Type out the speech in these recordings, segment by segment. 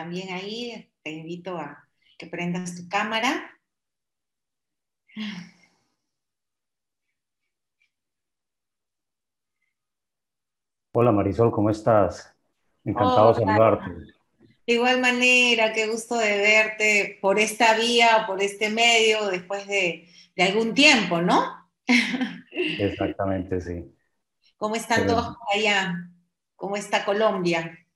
también ahí, te invito a que prendas tu cámara. Hola Marisol, ¿cómo estás? Encantado de saludarte. De igual manera, qué gusto de verte por esta vía, por este medio, después de, algún tiempo, ¿no? Exactamente, sí. ¿Cómo están todos allá? ¿Cómo está Colombia?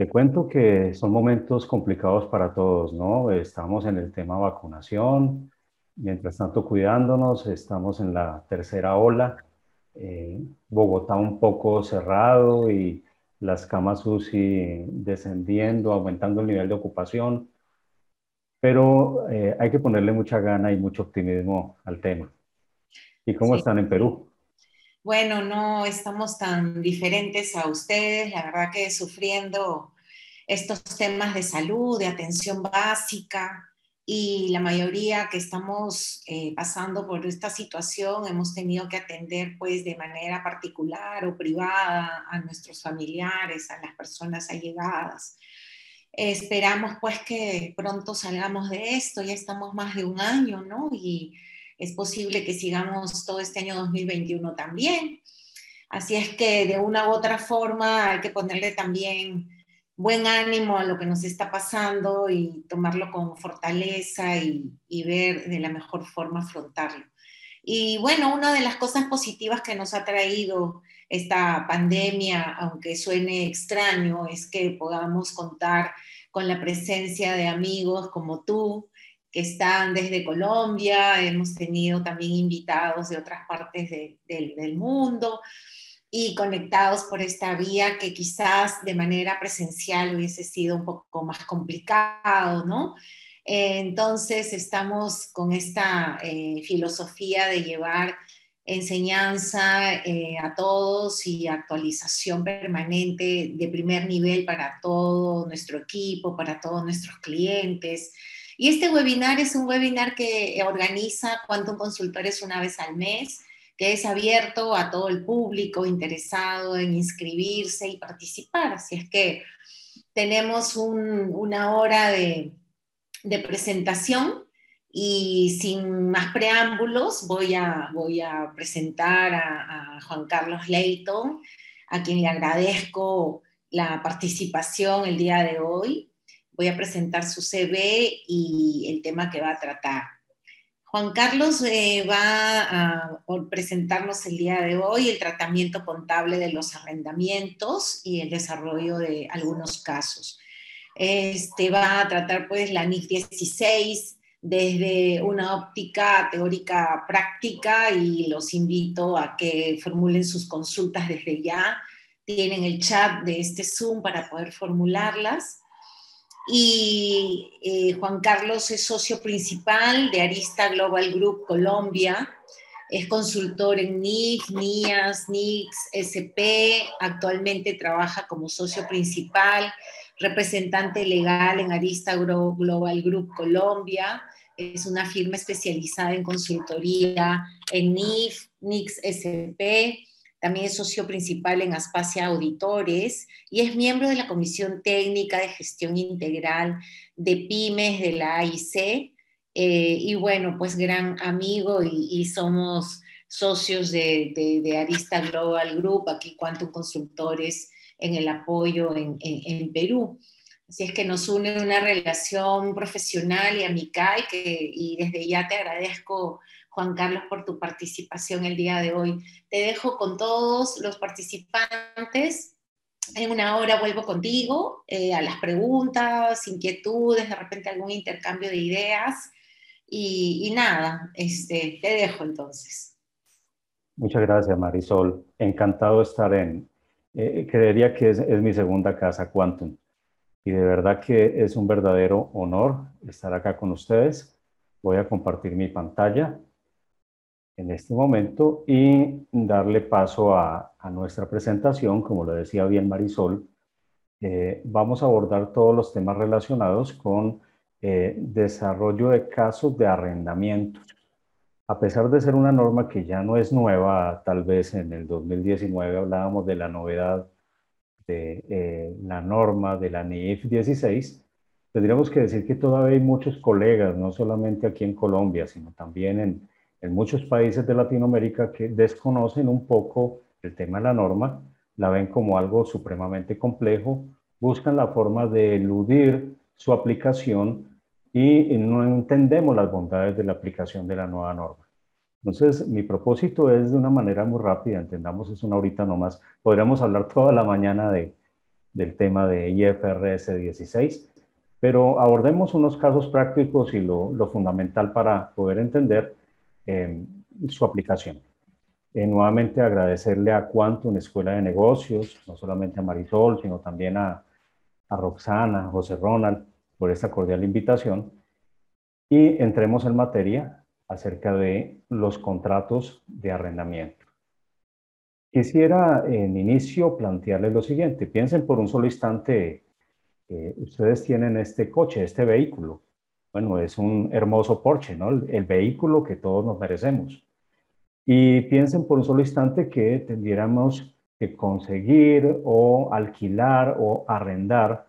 Te cuento que son momentos complicados para todos, ¿no? Estamos en el tema vacunación, mientras tanto cuidándonos, estamos en la tercera ola, eh, Bogotá un poco cerrado y las camas UCI descendiendo, aumentando el nivel de ocupación, pero eh, hay que ponerle mucha gana y mucho optimismo al tema. ¿Y cómo están en Perú? Bueno, no estamos tan diferentes a ustedes, la verdad que sufriendo estos temas de salud, de atención básica, y la mayoría que estamos eh, pasando por esta situación hemos tenido que atender pues de manera particular o privada a nuestros familiares, a las personas allegadas. esperamos pues que pronto salgamos de esto, ya estamos más de un año, ¿no? Y es posible que sigamos todo este año 2021 también. Así es que de una u otra forma hay que ponerle también buen ánimo a lo que nos está pasando y tomarlo con fortaleza y, ver de la mejor forma afrontarlo. Y bueno, una de las cosas positivas que nos ha traído esta pandemia, aunque suene extraño, es que podamos contar con la presencia de amigos como tú, que están desde Colombia, hemos tenido también invitados de otras partes del mundo y conectados por esta vía que quizás de manera presencial hubiese sido un poco más complicado, ¿no? entonces estamos con esta eh, filosofía de llevar enseñanza eh, a todos y actualización permanente de primer nivel para todo nuestro equipo, para todos nuestros clientes. Y este webinar es un webinar que organiza Quantum Consultores una vez al mes, que es abierto a todo el público interesado en inscribirse y participar. Así es que tenemos una hora de, presentación y sin más preámbulos voy a, presentar a, a Juan Carlos Leighton, a quien le agradezco la participación el día de hoy voy a presentar su CV y el tema que va a tratar. Juan Carlos eh, va a presentarnos el día de hoy el tratamiento contable de los arrendamientos y el desarrollo de algunos casos. Este va a tratar pues la NIF 16 desde una óptica teórica práctica y los invito a que formulen sus consultas desde ya. Tienen el chat de este Zoom para poder formularlas y eh, Juan Carlos es socio principal de Arista Global Group Colombia, es consultor en NIC, NIAS, NICS, SP, actualmente trabaja como socio principal, representante legal en Arista Global Group Colombia, es una firma especializada en consultoría en NIF, NICS, SP, también es socio principal en Aspacia Auditores y es miembro de la Comisión Técnica de Gestión Integral de Pymes de la AIC. Eh, y bueno, pues gran amigo y, somos socios de, Arista Global Group, aquí Quantum Consultores en el apoyo en, en, Perú. Así es que nos une una relación profesional y amical que, y desde ya te agradezco Juan Carlos, por tu participación el día de hoy. Te dejo con todos los participantes. En una hora vuelvo contigo eh, a las preguntas, inquietudes, de repente algún intercambio de ideas. Y, nada, este, te dejo entonces. Muchas gracias, Marisol. Encantado de estar en, eh, creería que es, mi segunda casa, Quantum. Y de verdad que es un verdadero honor estar acá con ustedes. Voy a compartir mi pantalla en este momento y darle paso a, nuestra presentación. Como lo decía bien Marisol, eh, vamos a abordar todos los temas relacionados con eh, desarrollo de casos de arrendamiento. A pesar de ser una norma que ya no es nueva, tal vez en el 2019 hablábamos de la novedad de eh, la norma de la NIF 16, tendríamos que decir que todavía hay muchos colegas, no solamente aquí en Colombia, sino también en, en muchos países de Latinoamérica que desconocen un poco el tema de la norma, la ven como algo supremamente complejo, buscan la forma de eludir su aplicación y no entendemos las bondades de la aplicación de la nueva norma. Entonces, mi propósito es de una manera muy rápida, entendamos, es una horita nomás. Podríamos hablar toda la mañana de, del tema de IFRS 16, pero abordemos unos casos prácticos y lo, lo fundamental para poder entender su aplicación. Eh, nuevamente agradecerle a Quantum Escuela de Negocios, no solamente a Marisol, sino también a, Roxana, José Ronald, por esta cordial invitación. Y entremos en materia acerca de los contratos de arrendamiento. Quisiera en inicio plantearles lo siguiente. Piensen por un solo instante, eh, ustedes tienen este coche, este vehículo. Bueno, es un hermoso Porsche, ¿no? El, vehículo que todos nos merecemos. Y piensen por un solo instante que tendríamos que conseguir o alquilar o arrendar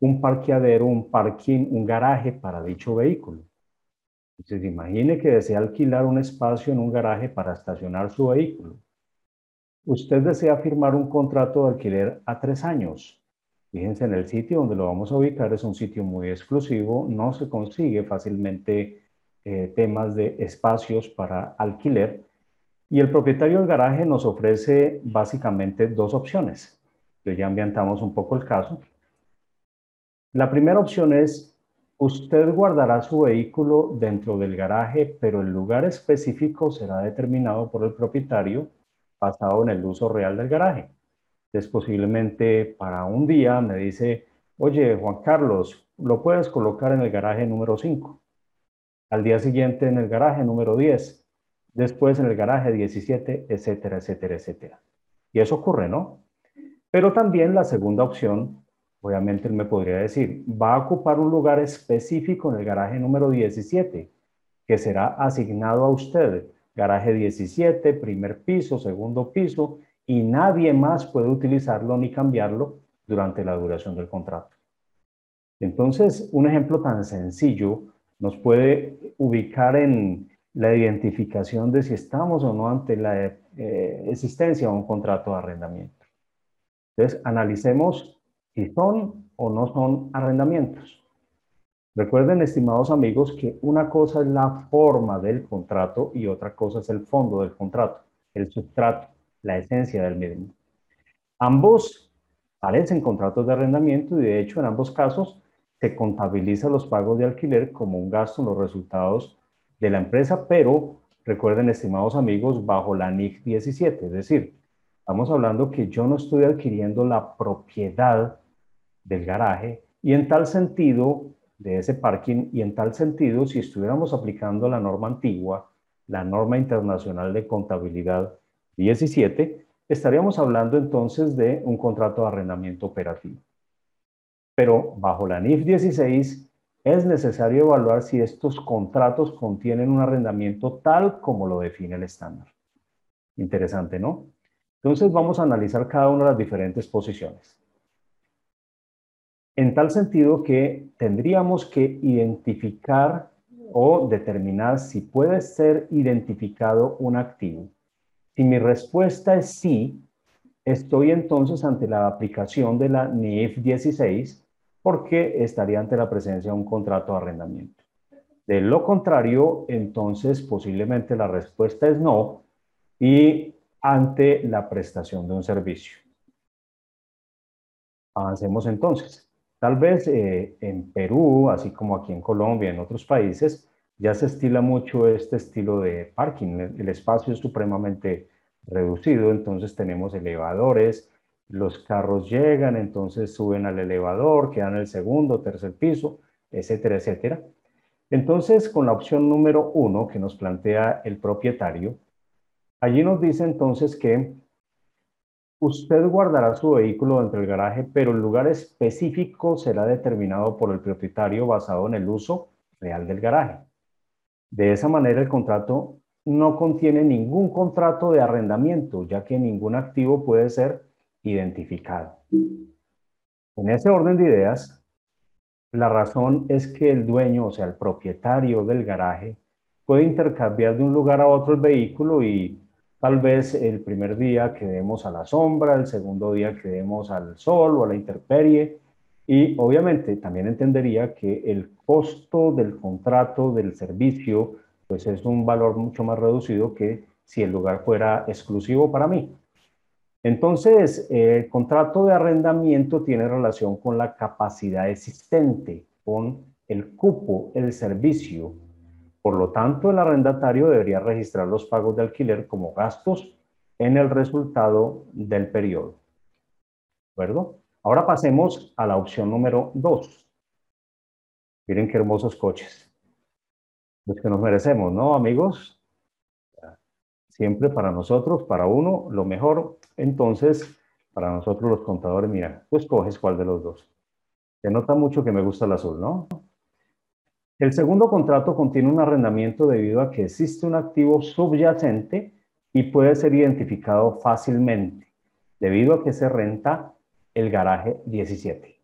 un parqueadero, un parking, un garaje para dicho vehículo. Entonces, imagine que desea alquilar un espacio en un garaje para estacionar su vehículo. Usted desea firmar un contrato de alquiler a tres años. Fíjense en el sitio donde lo vamos a ubicar, es un sitio muy exclusivo, no se consigue fácilmente eh, temas de espacios para alquiler. Y el propietario del garaje nos ofrece básicamente dos opciones. ya ambientamos un poco el caso. La primera opción es Usted guardará su vehículo dentro del garaje, pero el lugar específico será determinado por el propietario basado en el uso real del garaje. Es posiblemente para un día me dice, oye, Juan Carlos, lo puedes colocar en el garaje número 5. Al día siguiente en el garaje número 10. Después en el garaje 17, etcétera, etcétera, etcétera. Y eso ocurre, ¿no? Pero también la segunda opción Obviamente él me podría decir, va a ocupar un lugar específico en el garaje número 17, que será asignado a usted. Garaje 17, primer piso, segundo piso, y nadie más puede utilizarlo ni cambiarlo durante la duración del contrato. Entonces, un ejemplo tan sencillo nos puede ubicar en la identificación de si estamos o no ante la eh, existencia de un contrato de arrendamiento. Entonces, analicemos si son o no son arrendamientos. Recuerden, estimados amigos, que una cosa es la forma del contrato y otra cosa es el fondo del contrato, el sustrato, la esencia del mismo. Ambos parecen contratos de arrendamiento y de hecho en ambos casos se contabiliza los pagos de alquiler como un gasto en los resultados de la empresa, pero recuerden, estimados amigos, bajo la NIC 17, es decir, estamos hablando que yo no estoy adquiriendo la propiedad del garaje y en tal sentido de ese parking y en tal sentido si estuviéramos aplicando la norma antigua, la norma internacional de contabilidad 17, estaríamos hablando entonces de un contrato de arrendamiento operativo. Pero bajo la NIF 16 es necesario evaluar si estos contratos contienen un arrendamiento tal como lo define el estándar. Interesante, ¿no? Entonces vamos a analizar cada una de las diferentes posiciones en tal sentido que tendríamos que identificar o determinar si puede ser identificado un activo. Si mi respuesta es sí, estoy entonces ante la aplicación de la NIF 16 porque estaría ante la presencia de un contrato de arrendamiento. De lo contrario, entonces posiblemente la respuesta es no y ante la prestación de un servicio. Avancemos entonces. Tal vez eh, en Perú, así como aquí en Colombia, en otros países, ya se estila mucho este estilo de parking. El espacio es supremamente reducido, entonces tenemos elevadores, los carros llegan, entonces suben al elevador, quedan en el segundo, tercer piso, etcétera, etcétera. Entonces, con la opción número uno que nos plantea el propietario, allí nos dice entonces que Usted guardará su vehículo dentro del garaje, pero el lugar específico será determinado por el propietario basado en el uso real del garaje. De esa manera, el contrato no contiene ningún contrato de arrendamiento, ya que ningún activo puede ser identificado. En ese orden de ideas, la razón es que el dueño, o sea, el propietario del garaje, puede intercambiar de un lugar a otro el vehículo y tal vez el primer día quedemos a la sombra, el segundo día quedemos al sol o a la intemperie. Y obviamente también entendería que el costo del contrato del servicio pues es un valor mucho más reducido que si el lugar fuera exclusivo para mí. Entonces, el contrato de arrendamiento tiene relación con la capacidad existente, con el cupo, el servicio. Por lo tanto, el arrendatario debería registrar los pagos de alquiler como gastos en el resultado del periodo. ¿De acuerdo? Ahora pasemos a la opción número 2. Miren qué hermosos coches. Los que nos merecemos, ¿no, amigos? Siempre para nosotros, para uno, lo mejor. Entonces, para nosotros los contadores, mira, tú escoges cuál de los dos. Se nota mucho que me gusta el azul, ¿no? El segundo contrato contiene un arrendamiento debido a que existe un activo subyacente y puede ser identificado fácilmente, debido a que se renta el garaje 17.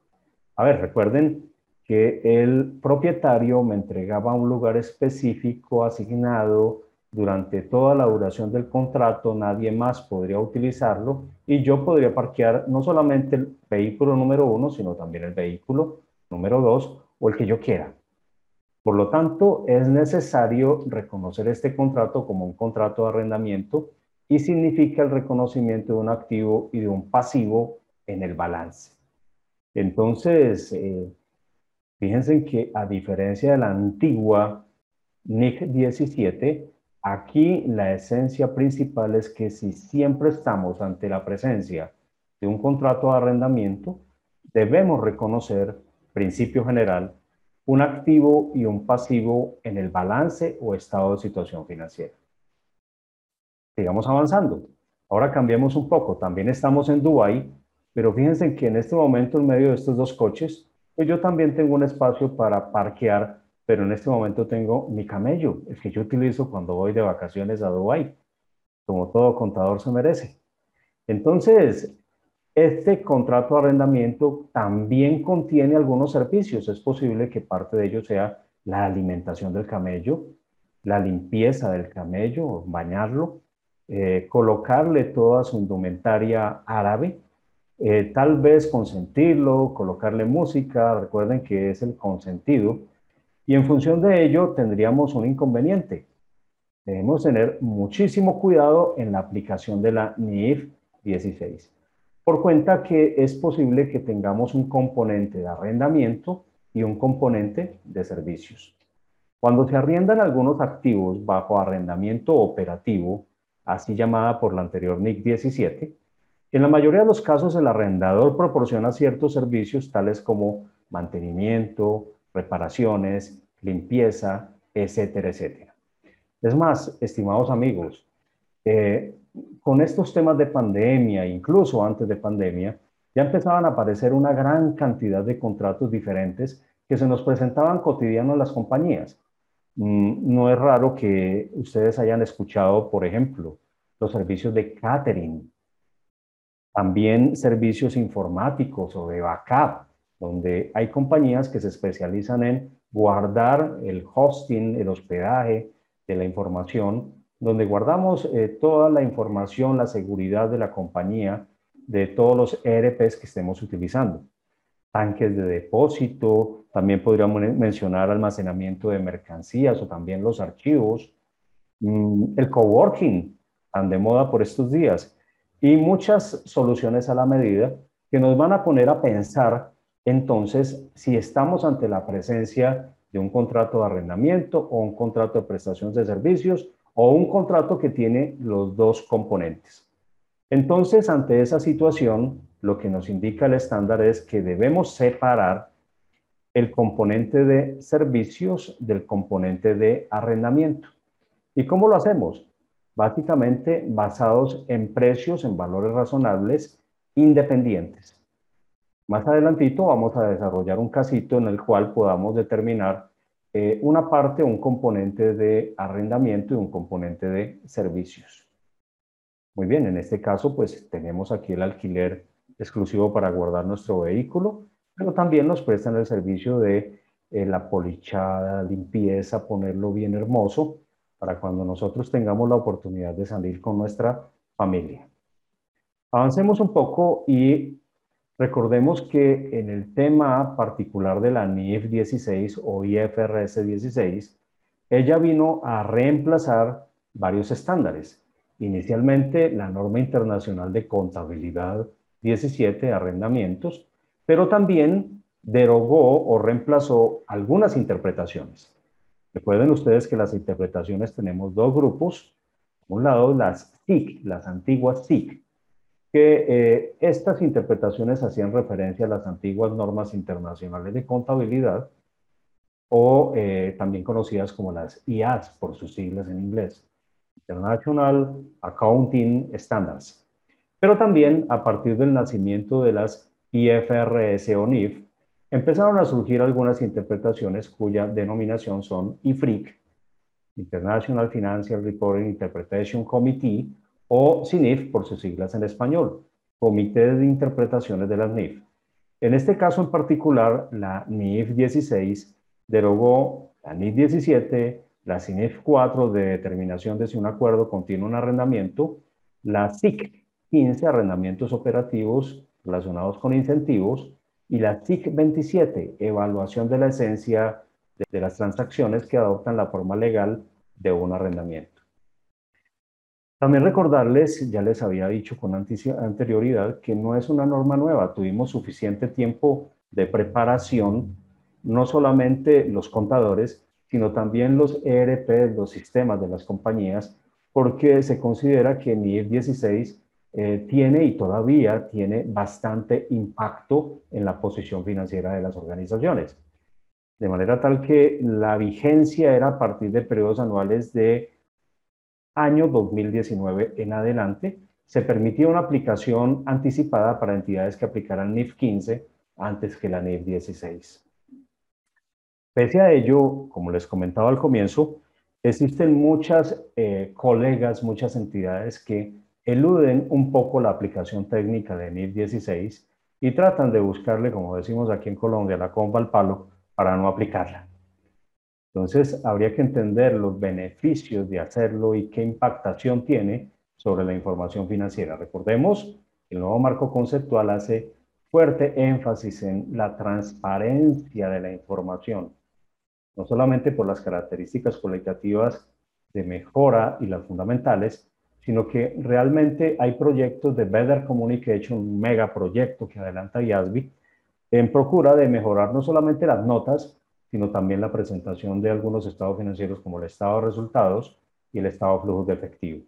A ver, recuerden que el propietario me entregaba un lugar específico asignado durante toda la duración del contrato nadie más podría utilizarlo y yo podría parquear no solamente el vehículo número uno, sino también el vehículo número dos o el que yo quiera. Por lo tanto, es necesario reconocer este contrato como un contrato de arrendamiento y significa el reconocimiento de un activo y de un pasivo en el balance. Entonces, eh, fíjense que a diferencia de la antigua NIC 17, Aquí la esencia principal es que si siempre estamos ante la presencia de un contrato de arrendamiento, debemos reconocer, principio general, un activo y un pasivo en el balance o estado de situación financiera. Sigamos avanzando. Ahora cambiemos un poco. También estamos en Dubái, pero fíjense que en este momento en medio de estos dos coches, pues yo también tengo un espacio para parquear pero en este momento tengo mi camello, el que yo utilizo cuando voy de vacaciones a Dubái, como todo contador se merece. Entonces, este contrato de arrendamiento también contiene algunos servicios. Es posible que parte de ellos sea la alimentación del camello, la limpieza del camello, bañarlo, eh, colocarle toda su indumentaria árabe, eh, tal vez consentirlo, colocarle música. Recuerden que es el consentido y en función de ello tendríamos un inconveniente. Debemos tener muchísimo cuidado en la aplicación de la NIF 16, por cuenta que es posible que tengamos un componente de arrendamiento y un componente de servicios. Cuando se arriendan algunos activos bajo arrendamiento operativo, así llamada por la anterior NIC 17, en la mayoría de los casos el arrendador proporciona ciertos servicios tales como mantenimiento, reparaciones, limpieza, etcétera, etcétera. Es más, estimados amigos, eh, con estos temas de pandemia, incluso antes de pandemia, ya empezaban a aparecer una gran cantidad de contratos diferentes que se nos presentaban cotidianos las compañías. Mm, no es raro que ustedes hayan escuchado, por ejemplo, los servicios de catering, también servicios informáticos o de backup, donde hay compañías que se especializan en guardar el hosting, el hospedaje de la información, donde guardamos eh, toda la información, la seguridad de la compañía, de todos los ERPs que estemos utilizando. Tanques de depósito, también podríamos mencionar almacenamiento de mercancías o también los archivos, mm, el coworking, tan de moda por estos días, y muchas soluciones a la medida que nos van a poner a pensar entonces, si estamos ante la presencia de un contrato de arrendamiento o un contrato de prestación de servicios o un contrato que tiene los dos componentes. Entonces, ante esa situación, lo que nos indica el estándar es que debemos separar el componente de servicios del componente de arrendamiento. ¿Y cómo lo hacemos? Básicamente basados en precios, en valores razonables, independientes. Más adelantito vamos a desarrollar un casito en el cual podamos determinar eh, una parte, un componente de arrendamiento y un componente de servicios. Muy bien, en este caso pues tenemos aquí el alquiler exclusivo para guardar nuestro vehículo, pero también nos prestan el servicio de eh, la polichada, limpieza, ponerlo bien hermoso para cuando nosotros tengamos la oportunidad de salir con nuestra familia. Avancemos un poco y recordemos que en el tema particular de la NIF 16 o IFRS 16, ella vino a reemplazar varios estándares. Inicialmente la norma internacional de contabilidad 17, arrendamientos, pero también derogó o reemplazó algunas interpretaciones. Recuerden ustedes que las interpretaciones tenemos dos grupos. Por un lado, las TIC, las antiguas TIC, que eh, estas interpretaciones hacían referencia a las antiguas normas internacionales de contabilidad o eh, también conocidas como las IAS por sus siglas en inglés, International Accounting Standards. Pero también a partir del nacimiento de las IFRS o NIF, empezaron a surgir algunas interpretaciones cuya denominación son IFRIC, International Financial Reporting Interpretation Committee, o CINIF por sus siglas en español, Comité de Interpretaciones de las NIF. En este caso en particular, la NIF 16 derogó la NIF 17, la CINIF 4 de determinación de si un acuerdo contiene un arrendamiento, la SIC 15, arrendamientos operativos relacionados con incentivos, y la TIC 27, evaluación de la esencia de, las transacciones que adoptan la forma legal de un arrendamiento. También recordarles, ya les había dicho con anterioridad, que no es una norma nueva. Tuvimos suficiente tiempo de preparación, no solamente los contadores, sino también los ERP, los sistemas de las compañías, porque se considera que MIR 16 eh, tiene y todavía tiene bastante impacto en la posición financiera de las organizaciones. De manera tal que la vigencia era a partir de periodos anuales de año 2019 en adelante. Se permitía una aplicación anticipada para entidades que aplicaran NIF 15 antes que la NIF 16. Pese a ello, como les comentaba al comienzo, existen muchas eh, colegas, muchas entidades que eluden un poco la aplicación técnica de NIF 16 y tratan de buscarle, como decimos aquí en Colombia, la comba al palo para no aplicarla. Entonces, habría que entender los beneficios de hacerlo y qué impactación tiene sobre la información financiera. Recordemos que el nuevo marco conceptual hace fuerte énfasis en la transparencia de la información, no solamente por las características cualitativas de mejora y las fundamentales, sino que realmente hay proyectos de Better Communication, un megaproyecto que adelanta IASBI, en procura de mejorar no solamente las notas, sino también la presentación de algunos estados financieros como el estado de resultados y el estado de flujos de efectivo.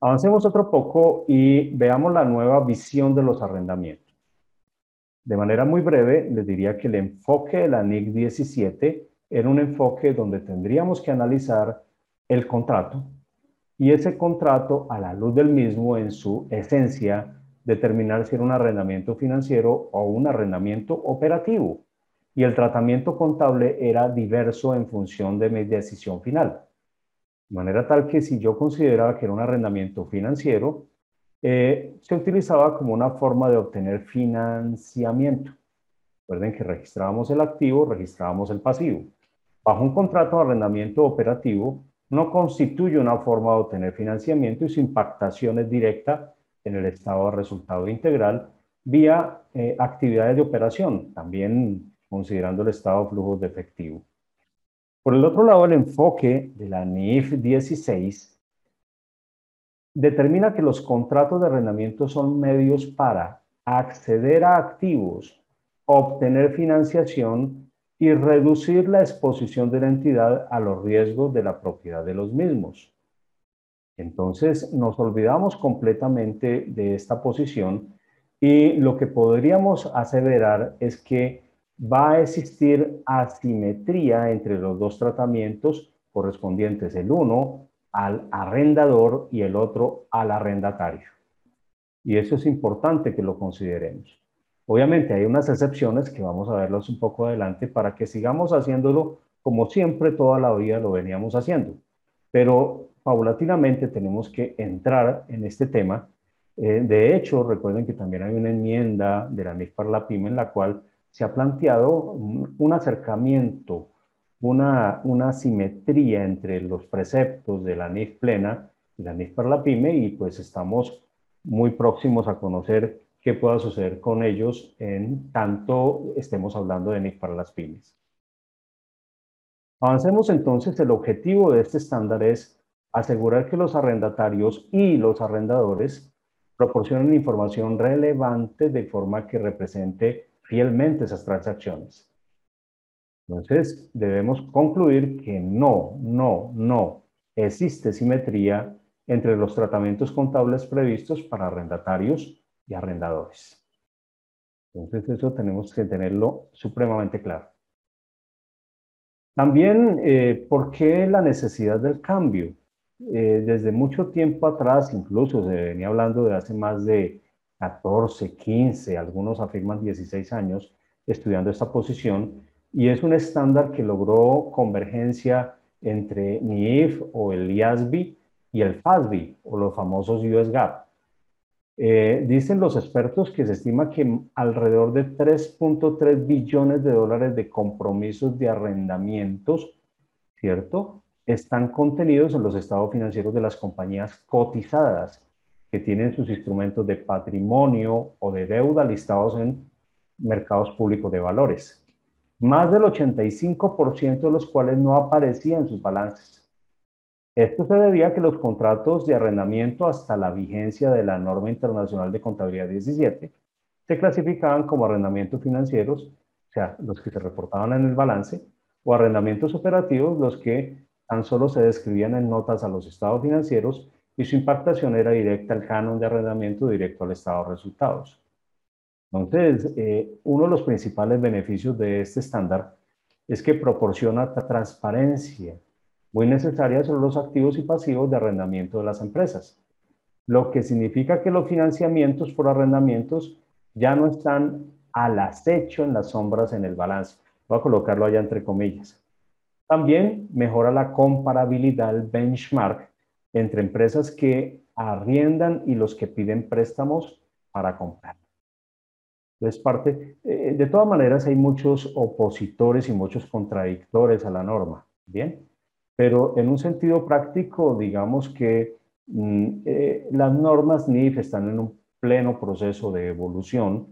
Avancemos otro poco y veamos la nueva visión de los arrendamientos. De manera muy breve, les diría que el enfoque de la NIC 17 era un enfoque donde tendríamos que analizar el contrato, y ese contrato, a la luz del mismo, en su esencia, determinar si era un arrendamiento financiero o un arrendamiento operativo. Y el tratamiento contable era diverso en función de mi decisión final. De manera tal que si yo consideraba que era un arrendamiento financiero, eh, se utilizaba como una forma de obtener financiamiento. Recuerden que registrábamos el activo, registrábamos el pasivo. Bajo un contrato de arrendamiento operativo, no constituye una forma de obtener financiamiento y su impactación es directa en el estado de resultado integral vía eh, actividades de operación, también considerando el estado de flujos de efectivo. Por el otro lado, el enfoque de la NIF 16 determina que los contratos de arrendamiento son medios para acceder a activos, obtener financiación y reducir la exposición de la entidad a los riesgos de la propiedad de los mismos. Entonces nos olvidamos completamente de esta posición y lo que podríamos aseverar es que va a existir asimetría entre los dos tratamientos correspondientes, el uno al arrendador y el otro al arrendatario. Y eso es importante que lo consideremos. Obviamente hay unas excepciones que vamos a verlos un poco adelante para que sigamos haciéndolo como siempre toda la vida lo veníamos haciendo. pero paulatinamente tenemos que entrar en este tema. Eh, de hecho, recuerden que también hay una enmienda de la NIF para la PYME en la cual se ha planteado un, acercamiento, una, una simetría entre los preceptos de la NIF plena y la NIF para la PYME y pues estamos muy próximos a conocer qué pueda suceder con ellos en tanto estemos hablando de NIF para las pymes. Avancemos entonces, el objetivo de este estándar es asegurar que los arrendatarios y los arrendadores proporcionen información relevante de forma que represente fielmente esas transacciones. Entonces, debemos concluir que no, no, no existe simetría entre los tratamientos contables previstos para arrendatarios y arrendadores. Entonces, eso tenemos que tenerlo supremamente claro. También, eh, ¿por qué la necesidad del cambio? Eh, desde mucho tiempo atrás, incluso se venía hablando de hace más de 14, 15, algunos afirman 16 años estudiando esta posición, y es un estándar que logró convergencia entre NIF o el IASB y el FASB o los famosos US GAAP. Eh, dicen los expertos que se estima que alrededor de 3.3 billones de dólares de compromisos de arrendamientos, ¿cierto? Están contenidos en los estados financieros de las compañías cotizadas que tienen sus instrumentos de patrimonio o de deuda listados en mercados públicos de valores. Más del 85% de los cuales no aparecían en sus balances. Esto se debía a que los contratos de arrendamiento hasta la vigencia de la norma internacional de contabilidad 17 se clasificaban como arrendamientos financieros, o sea, los que se reportaban en el balance, o arrendamientos operativos, los que tan solo se describían en notas a los estados financieros y su impactación era directa al canon de arrendamiento directo al estado de resultados. Entonces, eh, uno de los principales beneficios de este estándar es que proporciona transparencia muy necesarias sobre los activos y pasivos de arrendamiento de las empresas, lo que significa que los financiamientos por arrendamientos ya no están al acecho en las sombras en el balance. Voy a colocarlo allá entre comillas. También mejora la comparabilidad, el benchmark entre empresas que arriendan y los que piden préstamos para comprar. Es parte, eh, de todas maneras hay muchos opositores y muchos contradictores a la norma. Bien, pero en un sentido práctico, digamos que mm, eh, las normas NIF están en un pleno proceso de evolución.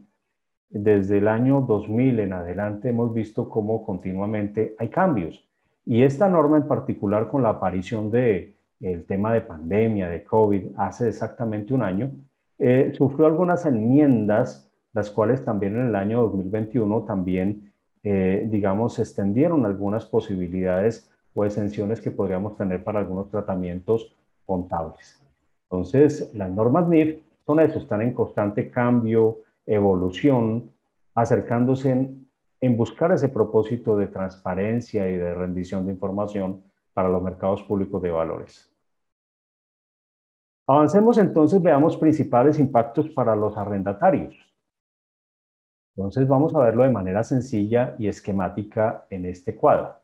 Desde el año 2000 en adelante hemos visto cómo continuamente hay cambios. Y esta norma en particular con la aparición del el tema de pandemia, de COVID, hace exactamente un año, eh, sufrió algunas enmiendas, las cuales también en el año 2021 también, eh, digamos, extendieron algunas posibilidades o exenciones que podríamos tener para algunos tratamientos contables. Entonces, las normas NIF son eso, están en constante cambio, evolución, acercándose en, en buscar ese propósito de transparencia y de rendición de información para los mercados públicos de valores. Avancemos entonces, veamos principales impactos para los arrendatarios. Entonces vamos a verlo de manera sencilla y esquemática en este cuadro.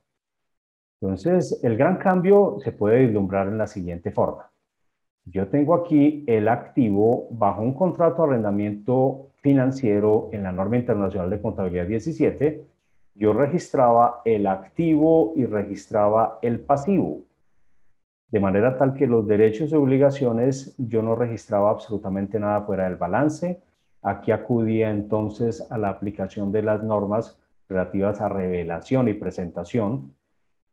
Entonces, el gran cambio se puede vislumbrar en la siguiente forma. Yo tengo aquí el activo bajo un contrato de arrendamiento financiero en la norma internacional de contabilidad 17. Yo registraba el activo y registraba el pasivo. De manera tal que los derechos y obligaciones yo no registraba absolutamente nada fuera del balance. Aquí acudía entonces a la aplicación de las normas relativas a revelación y presentación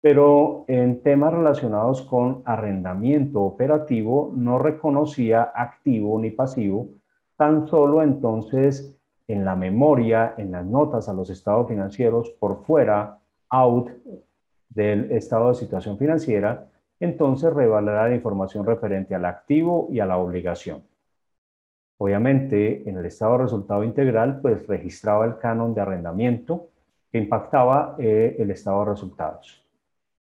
pero en temas relacionados con arrendamiento operativo no reconocía activo ni pasivo, tan solo entonces en la memoria, en las notas a los estados financieros por fuera, out del estado de situación financiera, entonces revelará la información referente al activo y a la obligación. Obviamente, en el estado de resultado integral, pues registraba el canon de arrendamiento que impactaba eh, el estado de resultados.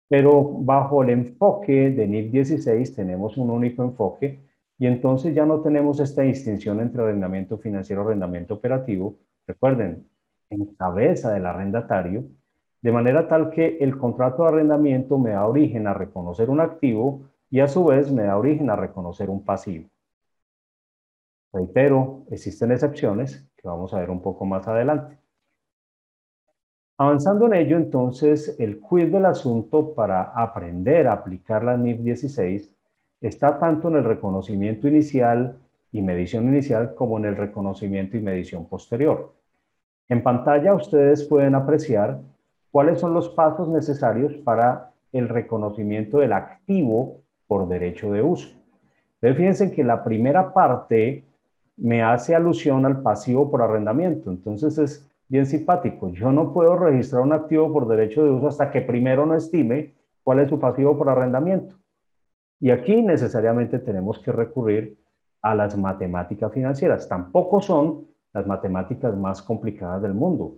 Pero bajo el enfoque de NIF 16 tenemos un único enfoque y entonces ya no tenemos esta distinción entre arrendamiento financiero y arrendamiento operativo. Recuerden, en cabeza del arrendatario, de manera tal que el contrato de arrendamiento me da origen a reconocer un activo y a su vez me da origen a reconocer un pasivo. Reitero, existen excepciones que vamos a ver un poco más adelante. Avanzando en ello, entonces, el quiz del asunto para aprender a aplicar la NIF 16 está tanto en el reconocimiento inicial y medición inicial como en el reconocimiento y medición posterior. En pantalla ustedes pueden apreciar cuáles son los pasos necesarios para el reconocimiento del activo por derecho de uso. Entonces, fíjense que la primera parte me hace alusión al pasivo por arrendamiento. Entonces es bien simpático. Yo no puedo registrar un activo por derecho de uso hasta que primero no estime cuál es su pasivo por arrendamiento. Y aquí necesariamente tenemos que recurrir a las matemáticas financieras. Tampoco son las matemáticas más complicadas del mundo.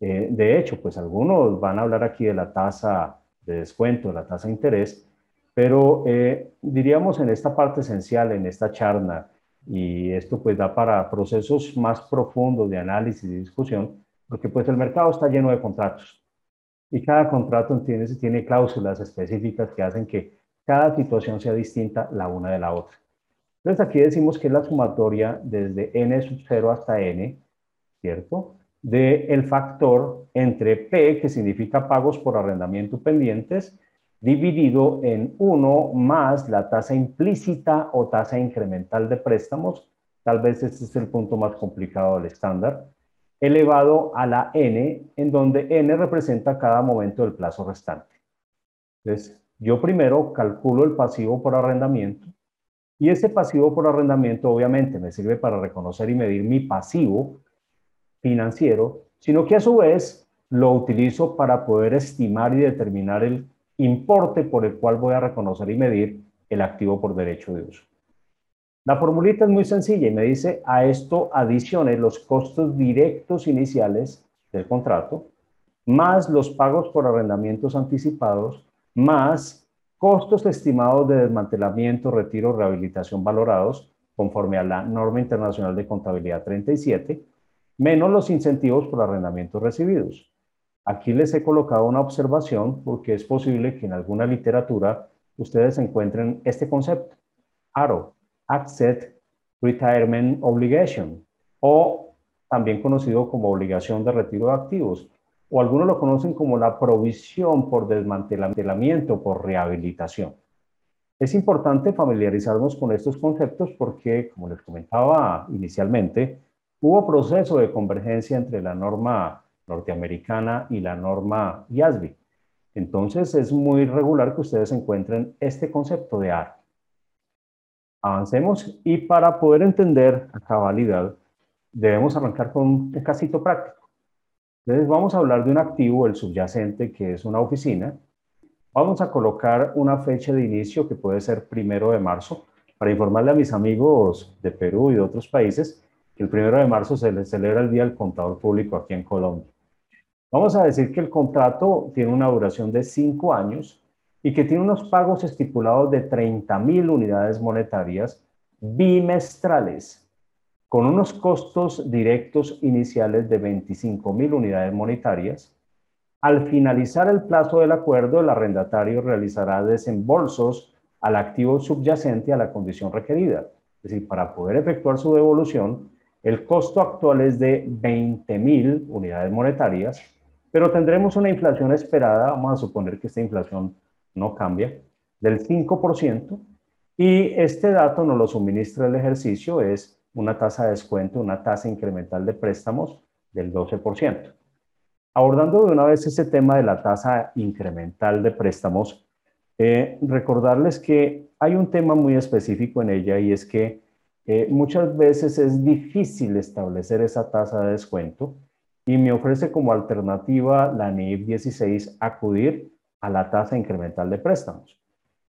Eh, de hecho, pues algunos van a hablar aquí de la tasa de descuento, de la tasa de interés, pero eh, diríamos en esta parte esencial, en esta charla, y esto pues da para procesos más profundos de análisis y discusión, porque pues el mercado está lleno de contratos y cada contrato tiene, tiene cláusulas específicas que hacen que cada situación sea distinta la una de la otra. Entonces aquí decimos que es la sumatoria desde n sub 0 hasta n, ¿cierto? De el factor entre P, que significa pagos por arrendamiento pendientes, dividido en 1 más la tasa implícita o tasa incremental de préstamos, tal vez este es el punto más complicado del estándar, elevado a la n, en donde n representa cada momento del plazo restante. Entonces, yo primero calculo el pasivo por arrendamiento, y ese pasivo por arrendamiento obviamente me sirve para reconocer y medir mi pasivo financiero, sino que a su vez lo utilizo para poder estimar y determinar el importe por el cual voy a reconocer y medir el activo por derecho de uso. La formulita es muy sencilla y me dice a esto adicione los costos directos iniciales del contrato, más los pagos por arrendamientos anticipados, más costos estimados de desmantelamiento, retiro, rehabilitación valorados conforme a la norma internacional de contabilidad 37, menos los incentivos por arrendamientos recibidos. Aquí les he colocado una observación porque es posible que en alguna literatura ustedes encuentren este concepto, ARO, Asset Retirement Obligation, o también conocido como obligación de retiro de activos, o algunos lo conocen como la provisión por desmantelamiento, por rehabilitación. Es importante familiarizarnos con estos conceptos porque, como les comentaba inicialmente, hubo proceso de convergencia entre la norma norteamericana y la norma IASB. Entonces es muy regular que ustedes encuentren este concepto de AR. Avancemos y para poder entender a cabalidad debemos arrancar con un casito práctico. Entonces vamos a hablar de un activo, el subyacente, que es una oficina. Vamos a colocar una fecha de inicio que puede ser primero de marzo para informarle a mis amigos de Perú y de otros países que el primero de marzo se celebra el Día del Contador Público aquí en Colombia. Vamos a decir que el contrato tiene una duración de cinco años y que tiene unos pagos estipulados de 30 mil unidades monetarias bimestrales, con unos costos directos iniciales de 25 mil unidades monetarias. Al finalizar el plazo del acuerdo, el arrendatario realizará desembolsos al activo subyacente a la condición requerida. Es decir, para poder efectuar su devolución, el costo actual es de 20 mil unidades monetarias pero tendremos una inflación esperada, vamos a suponer que esta inflación no cambia, del 5%, y este dato nos lo suministra el ejercicio, es una tasa de descuento, una tasa incremental de préstamos del 12%. Abordando de una vez ese tema de la tasa incremental de préstamos, eh, recordarles que hay un tema muy específico en ella y es que eh, muchas veces es difícil establecer esa tasa de descuento y me ofrece como alternativa la NIF 16 acudir a la tasa incremental de préstamos.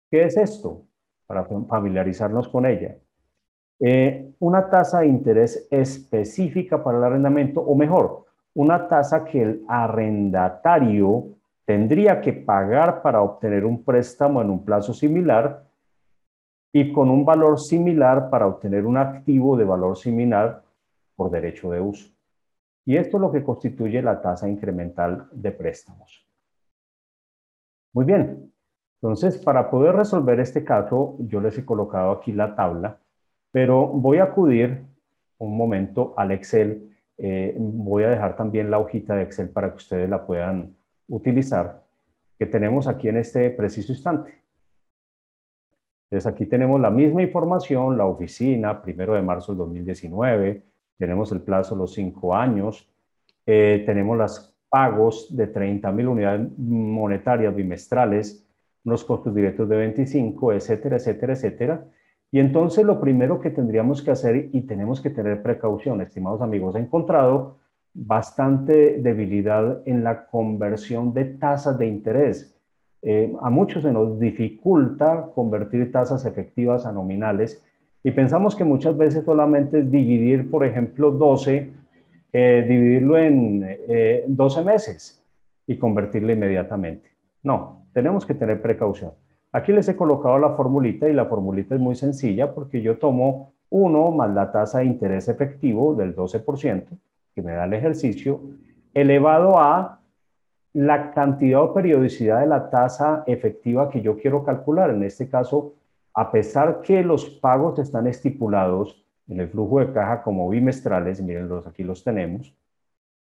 ¿Qué es esto? Para familiarizarnos con ella. Eh, una tasa de interés específica para el arrendamiento, o mejor, una tasa que el arrendatario tendría que pagar para obtener un préstamo en un plazo similar y con un valor similar para obtener un activo de valor similar por derecho de uso. Y esto es lo que constituye la tasa incremental de préstamos. Muy bien. Entonces, para poder resolver este caso, yo les he colocado aquí la tabla, pero voy a acudir un momento al Excel. Eh, voy a dejar también la hojita de Excel para que ustedes la puedan utilizar, que tenemos aquí en este preciso instante. Entonces, aquí tenemos la misma información, la oficina, primero de marzo del 2019, tenemos el plazo los cinco años, eh, tenemos los pagos de 30 mil unidades monetarias bimestrales, unos costos directos de 25, etcétera, etcétera, etcétera. Y entonces lo primero que tendríamos que hacer y tenemos que tener precaución, estimados amigos, he encontrado bastante debilidad en la conversión de tasas de interés. Eh, a muchos se nos dificulta convertir tasas efectivas a nominales y pensamos que muchas veces solamente es dividir, por ejemplo, 12, eh, dividirlo en 12 eh, meses y convertirlo inmediatamente. No, tenemos que tener precaución. Aquí les he colocado la formulita y la formulita es muy sencilla porque yo tomo 1 más la tasa de interés efectivo del 12%, que me da el ejercicio, elevado a la cantidad o periodicidad de la tasa efectiva que yo quiero calcular. En este caso, a pesar que los pagos están estipulados en el flujo de caja como bimestrales, miren, aquí los tenemos,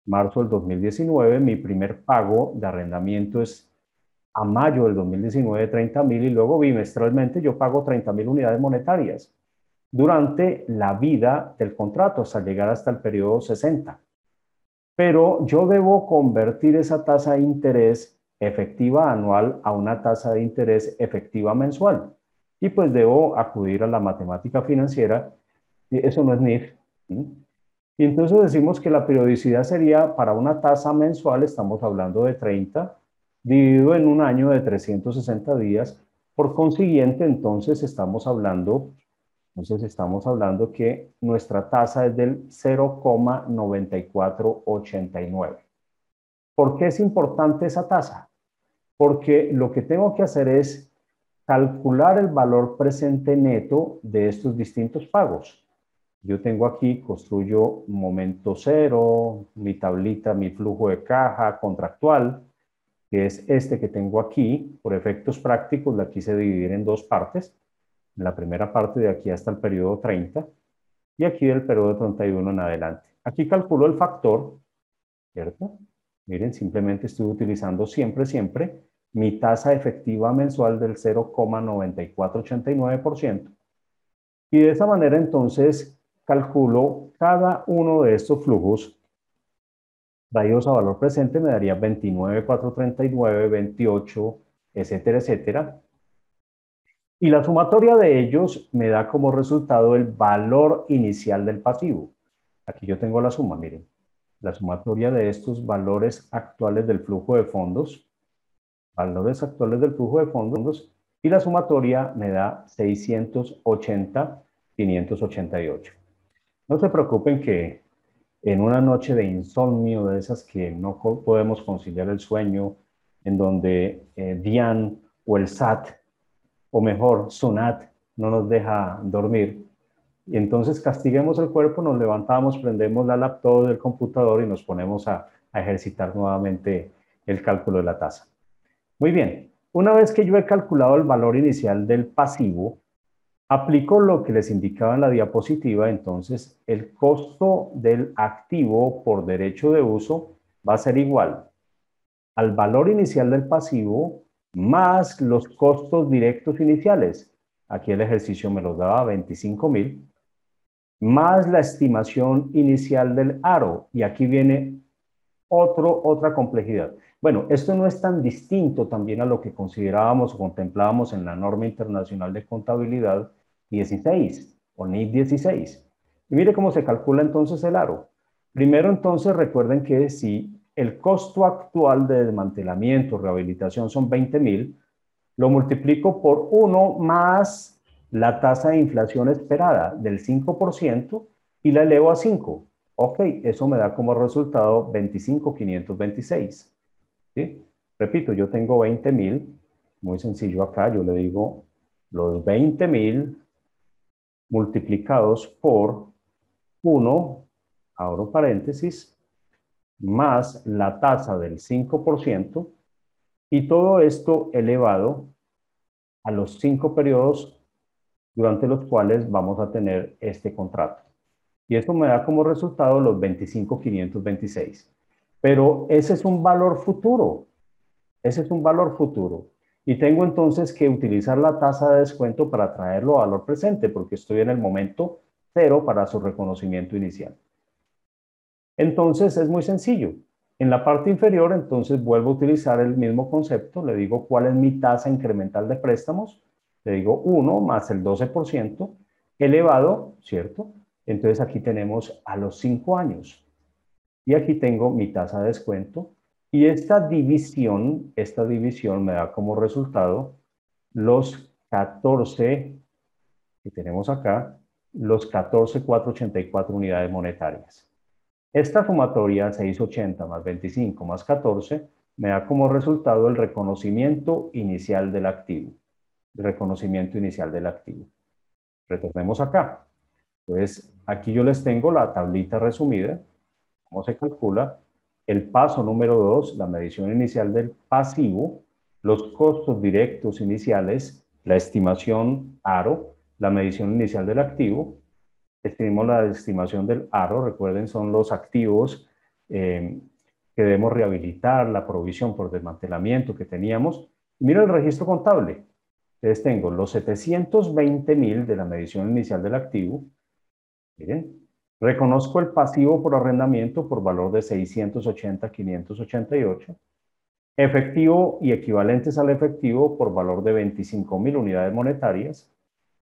marzo del 2019, mi primer pago de arrendamiento es a mayo del 2019 30 mil y luego bimestralmente yo pago 30 mil unidades monetarias durante la vida del contrato hasta llegar hasta el periodo 60. Pero yo debo convertir esa tasa de interés efectiva anual a una tasa de interés efectiva mensual y pues debo acudir a la matemática financiera, eso no es NIF. Y entonces decimos que la periodicidad sería para una tasa mensual, estamos hablando de 30, dividido en un año de 360 días. Por consiguiente, entonces estamos hablando, entonces estamos hablando que nuestra tasa es del 0,9489. ¿Por qué es importante esa tasa? Porque lo que tengo que hacer es calcular el valor presente neto de estos distintos pagos. Yo tengo aquí, construyo momento cero, mi tablita, mi flujo de caja contractual, que es este que tengo aquí. Por efectos prácticos la quise dividir en dos partes. la primera parte de aquí hasta el periodo 30 y aquí del periodo 31 en adelante. Aquí calculo el factor, ¿cierto? Miren, simplemente estoy utilizando siempre, siempre mi tasa efectiva mensual del 0,9489%. Y de esa manera entonces calculo cada uno de estos flujos traídos a valor presente me daría 29,439, 28, etcétera, etcétera. Y la sumatoria de ellos me da como resultado el valor inicial del pasivo. Aquí yo tengo la suma, miren. La sumatoria de estos valores actuales del flujo de fondos valores actuales del flujo de fondos y la sumatoria me da 680, 588. No se preocupen que en una noche de insomnio, de esas que no podemos conciliar el sueño, en donde eh, Dian o el SAT, o mejor, SUNAT, no nos deja dormir, entonces castiguemos el cuerpo, nos levantamos, prendemos la laptop del computador y nos ponemos a ejercitar nuevamente el cálculo de la tasa. Muy bien, una vez que yo he calculado el valor inicial del pasivo, aplico lo que les indicaba en la diapositiva, entonces el costo del activo por derecho de uso va a ser igual al valor inicial del pasivo más los costos directos iniciales. Aquí el ejercicio me los daba 25 mil, más la estimación inicial del aro. Y aquí viene otro, otra complejidad. Bueno, esto no es tan distinto también a lo que considerábamos o contemplábamos en la norma internacional de contabilidad 16 o NIC 16. Y mire cómo se calcula entonces el aro. Primero entonces recuerden que si el costo actual de desmantelamiento, rehabilitación son 20 mil, lo multiplico por 1 más la tasa de inflación esperada del 5% y la elevo a 5. Ok, eso me da como resultado 25,526. Repito, yo tengo 20 mil, muy sencillo acá, yo le digo los 20 mil multiplicados por 1, abro paréntesis, más la tasa del 5% y todo esto elevado a los cinco periodos durante los cuales vamos a tener este contrato. Y esto me da como resultado los 25,526. Pero ese es un valor futuro. Ese es un valor futuro. Y tengo entonces que utilizar la tasa de descuento para traerlo a valor presente, porque estoy en el momento cero para su reconocimiento inicial. Entonces es muy sencillo. En la parte inferior, entonces vuelvo a utilizar el mismo concepto. Le digo cuál es mi tasa incremental de préstamos. Le digo 1 más el 12% elevado, ¿cierto? Entonces aquí tenemos a los 5 años. Y aquí tengo mi tasa de descuento. Y esta división, esta división me da como resultado los 14 que tenemos acá, los 14,484 unidades monetarias. Esta sumatoria 680 más 25 más 14 me da como resultado el reconocimiento inicial del activo. El reconocimiento inicial del activo. Retornemos acá. Entonces, aquí yo les tengo la tablita resumida, cómo se calcula, el paso número 2, la medición inicial del pasivo, los costos directos iniciales, la estimación ARO, la medición inicial del activo, estimamos la estimación del ARO, recuerden, son los activos eh, que debemos rehabilitar, la provisión por desmantelamiento que teníamos. Mira el registro contable. Entonces tengo los 720 mil de la medición inicial del activo. Miren, reconozco el pasivo por arrendamiento por valor de 680,588. Efectivo y equivalentes al efectivo por valor de 25 mil unidades monetarias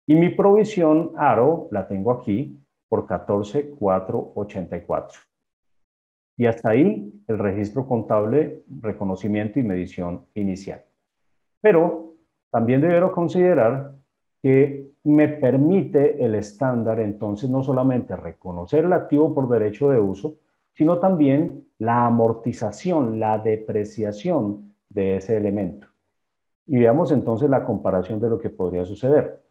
y mi provisión ARO la tengo aquí por 14,484. Y hasta ahí el registro contable, reconocimiento y medición inicial. Pero también debo considerar que me permite el estándar entonces no solamente reconocer el activo por derecho de uso, sino también la amortización, la depreciación de ese elemento. Y veamos entonces la comparación de lo que podría suceder.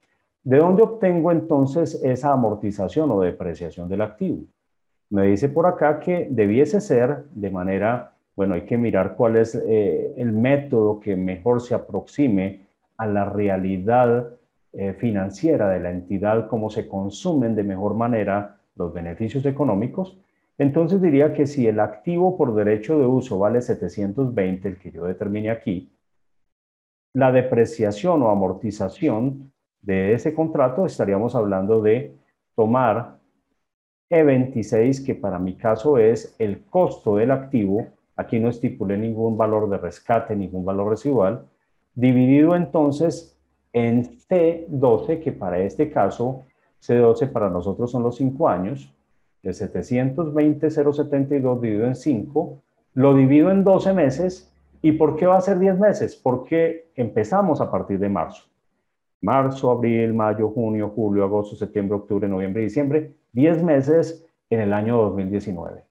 ¿De dónde obtengo entonces esa amortización o depreciación del activo? Me dice por acá que debiese ser de manera, bueno, hay que mirar cuál es eh, el método que mejor se aproxime a la realidad eh, financiera de la entidad, cómo se consumen de mejor manera los beneficios económicos. Entonces diría que si el activo por derecho de uso vale 720, el que yo determine aquí, la depreciación o amortización de ese contrato estaríamos hablando de tomar E26, que para mi caso es el costo del activo, aquí no estipulé ningún valor de rescate, ningún valor residual, dividido entonces en C12, que para este caso, C12 para nosotros son los 5 años, de 720,072 dividido en 5, lo divido en 12 meses, ¿y por qué va a ser 10 meses? Porque empezamos a partir de marzo marzo, abril, mayo, junio, julio, agosto, septiembre, octubre, noviembre, diciembre, 10 meses en el año 2019.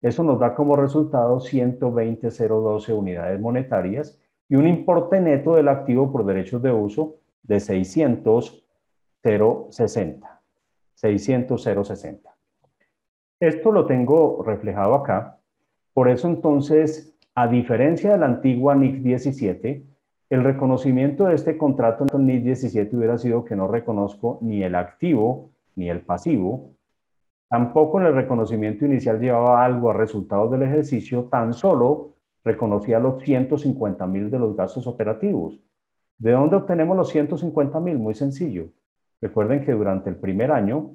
Eso nos da como resultado 120,012 unidades monetarias y un importe neto del activo por derechos de uso de 600,060. 600,060. Esto lo tengo reflejado acá. Por eso entonces, a diferencia de la antigua NIC 17, el reconocimiento de este contrato en 2017 hubiera sido que no reconozco ni el activo ni el pasivo. Tampoco en el reconocimiento inicial llevaba algo a resultados del ejercicio, tan solo reconocía los 150 mil de los gastos operativos. ¿De dónde obtenemos los 150 mil? Muy sencillo. Recuerden que durante el primer año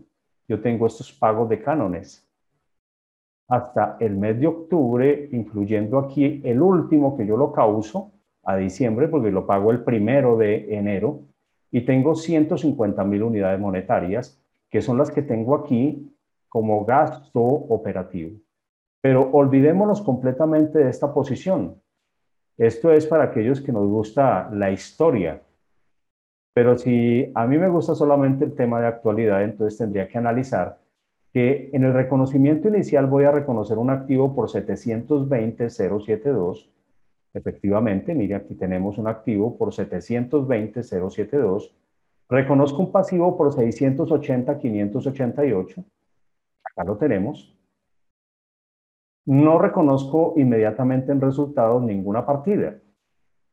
yo tengo estos pagos de cánones. Hasta el mes de octubre, incluyendo aquí el último que yo lo causo, a diciembre porque lo pago el primero de enero y tengo 150 mil unidades monetarias que son las que tengo aquí como gasto operativo. Pero olvidémonos completamente de esta posición. Esto es para aquellos que nos gusta la historia. Pero si a mí me gusta solamente el tema de actualidad, entonces tendría que analizar que en el reconocimiento inicial voy a reconocer un activo por 720.072 Efectivamente, mire, aquí tenemos un activo por 720,072. Reconozco un pasivo por 680,588. Acá lo tenemos. No reconozco inmediatamente en resultados ninguna partida.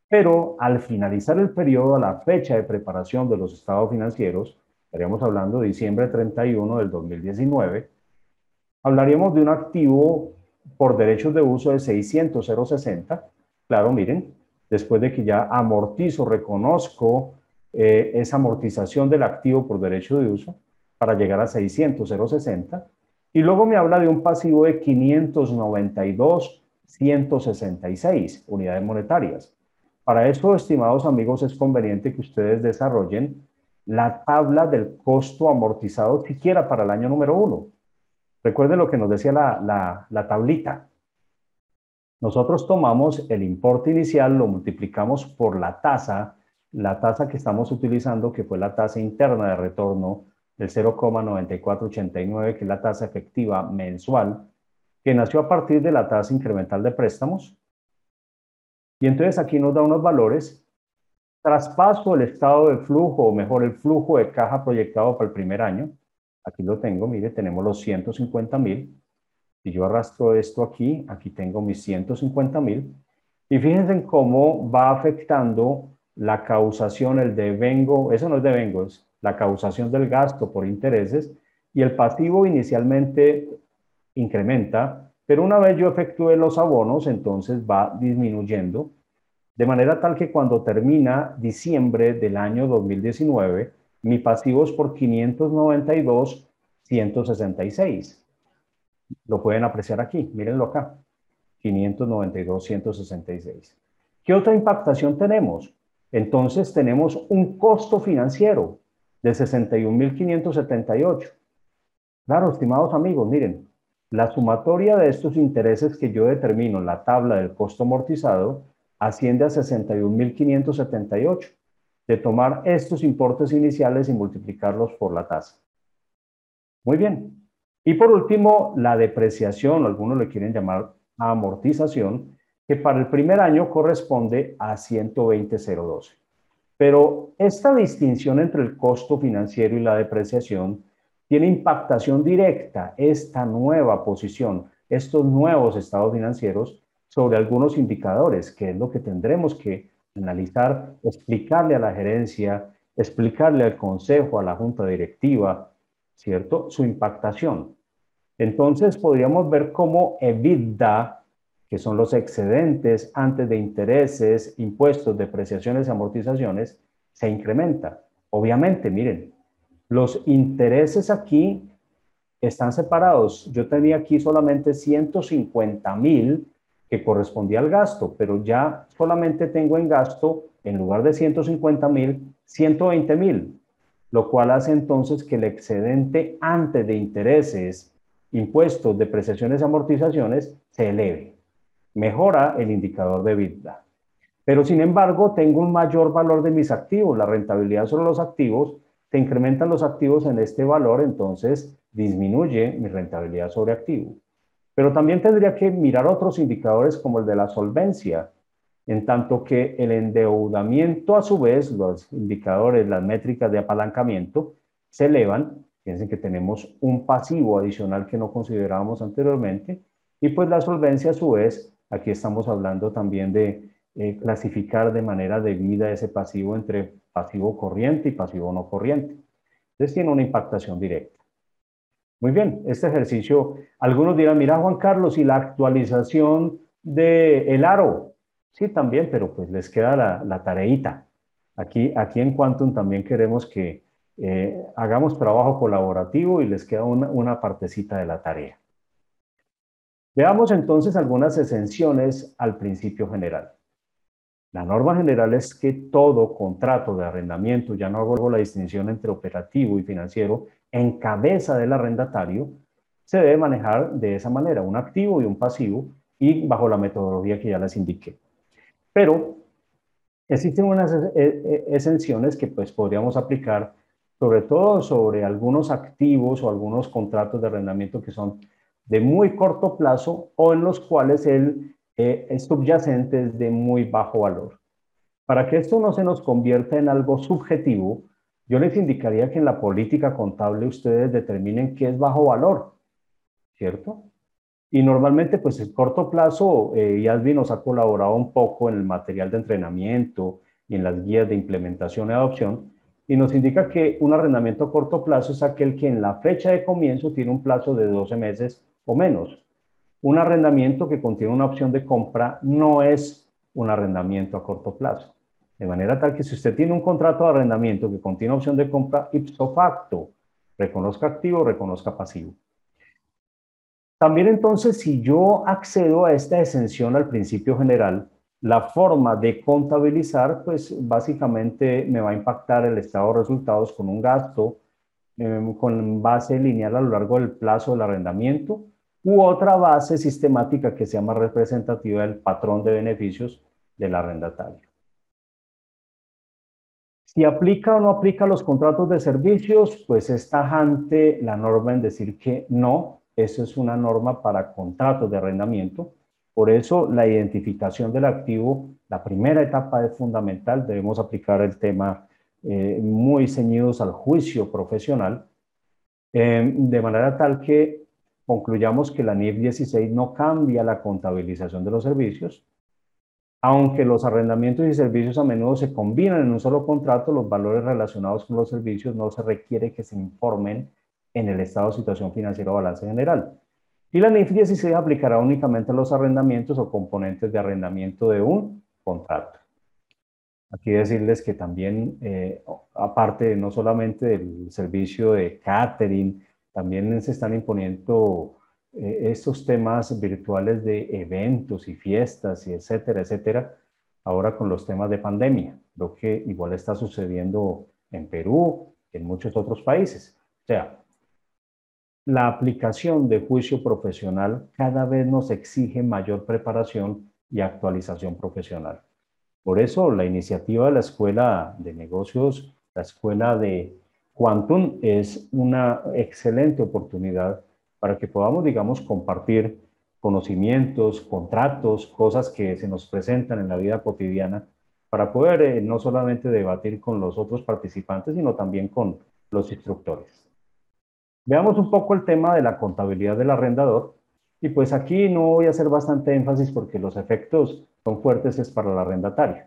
Pero al finalizar el periodo, a la fecha de preparación de los estados financieros, estaríamos hablando de diciembre 31 del 2019, hablaríamos de un activo por derechos de uso de 600,060. Claro, miren, después de que ya amortizo, reconozco eh, esa amortización del activo por derecho de uso para llegar a 600,060. Y luego me habla de un pasivo de 592,166 unidades monetarias. Para esto, estimados amigos, es conveniente que ustedes desarrollen la tabla del costo amortizado siquiera para el año número uno. Recuerden lo que nos decía la, la tablita. Nosotros tomamos el importe inicial, lo multiplicamos por la tasa, la tasa que estamos utilizando, que fue la tasa interna de retorno del 0,9489, que es la tasa efectiva mensual, que nació a partir de la tasa incremental de préstamos. Y entonces aquí nos da unos valores. Traspaso el estado de flujo, o mejor, el flujo de caja proyectado para el primer año. Aquí lo tengo, mire, tenemos los 150 mil. Si yo arrastro esto aquí, aquí tengo mis 150 mil. Y fíjense en cómo va afectando la causación, el devengo, eso no es devengo, es la causación del gasto por intereses y el pasivo inicialmente incrementa, pero una vez yo efectúe los abonos, entonces va disminuyendo, de manera tal que cuando termina diciembre del año 2019, mi pasivo es por 592, 166. Lo pueden apreciar aquí, mírenlo acá, 592, 166. ¿Qué otra impactación tenemos? Entonces tenemos un costo financiero de 61.578. Claro, estimados amigos, miren, la sumatoria de estos intereses que yo determino en la tabla del costo amortizado asciende a 61.578 de tomar estos importes iniciales y multiplicarlos por la tasa. Muy bien. Y por último, la depreciación, algunos le quieren llamar amortización, que para el primer año corresponde a 120.012. Pero esta distinción entre el costo financiero y la depreciación tiene impactación directa, esta nueva posición, estos nuevos estados financieros sobre algunos indicadores, que es lo que tendremos que analizar, explicarle a la gerencia, explicarle al consejo, a la junta directiva, ¿cierto? Su impactación. Entonces podríamos ver cómo EBITDA que son los excedentes antes de intereses, impuestos, depreciaciones amortizaciones, se incrementa. Obviamente, miren, los intereses aquí están separados. Yo tenía aquí solamente 150 mil que correspondía al gasto, pero ya solamente tengo en gasto, en lugar de 150 mil, 120 mil, lo cual hace entonces que el excedente antes de intereses, impuestos, depreciaciones amortizaciones se eleve mejora el indicador de vida. Pero sin embargo, tengo un mayor valor de mis activos, la rentabilidad sobre los activos, se incrementan los activos en este valor, entonces disminuye mi rentabilidad sobre activo. Pero también tendría que mirar otros indicadores como el de la solvencia, en tanto que el endeudamiento a su vez, los indicadores, las métricas de apalancamiento, se elevan. Piensen que tenemos un pasivo adicional que no considerábamos anteriormente, y pues la solvencia a su vez Aquí estamos hablando también de eh, clasificar de manera debida ese pasivo entre pasivo corriente y pasivo no corriente. Entonces tiene una impactación directa. Muy bien, este ejercicio, algunos dirán, mira Juan Carlos, y la actualización del el aro. Sí, también, pero pues les queda la, la tareita. Aquí, aquí en Quantum también queremos que eh, hagamos trabajo colaborativo y les queda una, una partecita de la tarea. Veamos entonces algunas exenciones al principio general. La norma general es que todo contrato de arrendamiento, ya no hago la distinción entre operativo y financiero, en cabeza del arrendatario, se debe manejar de esa manera, un activo y un pasivo, y bajo la metodología que ya les indiqué. Pero existen unas e, e, exenciones que pues podríamos aplicar sobre todo sobre algunos activos o algunos contratos de arrendamiento que son de muy corto plazo o en los cuales el eh, subyacente es de muy bajo valor. Para que esto no se nos convierta en algo subjetivo, yo les indicaría que en la política contable ustedes determinen qué es bajo valor, ¿cierto? Y normalmente, pues el corto plazo, eh, Yasby nos ha colaborado un poco en el material de entrenamiento y en las guías de implementación y adopción, y nos indica que un arrendamiento a corto plazo es aquel que en la fecha de comienzo tiene un plazo de 12 meses o menos. Un arrendamiento que contiene una opción de compra no es un arrendamiento a corto plazo. De manera tal que si usted tiene un contrato de arrendamiento que contiene opción de compra ipso facto, reconozca activo, reconozca pasivo. También entonces, si yo accedo a esta exención al principio general, la forma de contabilizar, pues básicamente me va a impactar el estado de resultados con un gasto em, con base lineal a lo largo del plazo del arrendamiento u otra base sistemática que sea más representativa del patrón de beneficios del arrendatario. Si aplica o no aplica los contratos de servicios, pues es tajante la norma en decir que no, eso es una norma para contratos de arrendamiento. Por eso la identificación del activo, la primera etapa es fundamental, debemos aplicar el tema eh, muy ceñidos al juicio profesional, eh, de manera tal que concluyamos que la NIF 16 no cambia la contabilización de los servicios, aunque los arrendamientos y servicios a menudo se combinan en un solo contrato, los valores relacionados con los servicios no se requiere que se informen en el estado de situación financiera o balance general. Y la NIF 16 aplicará únicamente a los arrendamientos o componentes de arrendamiento de un contrato. Aquí decirles que también, eh, aparte no solamente del servicio de catering, también se están imponiendo eh, estos temas virtuales de eventos y fiestas y etcétera, etcétera, ahora con los temas de pandemia, lo que igual está sucediendo en Perú, en muchos otros países. O sea, la aplicación de juicio profesional cada vez nos exige mayor preparación y actualización profesional. Por eso la iniciativa de la Escuela de Negocios, la Escuela de Quantum, es una excelente oportunidad para que podamos, digamos, compartir conocimientos, contratos, cosas que se nos presentan en la vida cotidiana, para poder eh, no solamente debatir con los otros participantes, sino también con los instructores. Veamos un poco el tema de la contabilidad del arrendador. Y pues aquí no voy a hacer bastante énfasis porque los efectos son fuertes es para el arrendatario.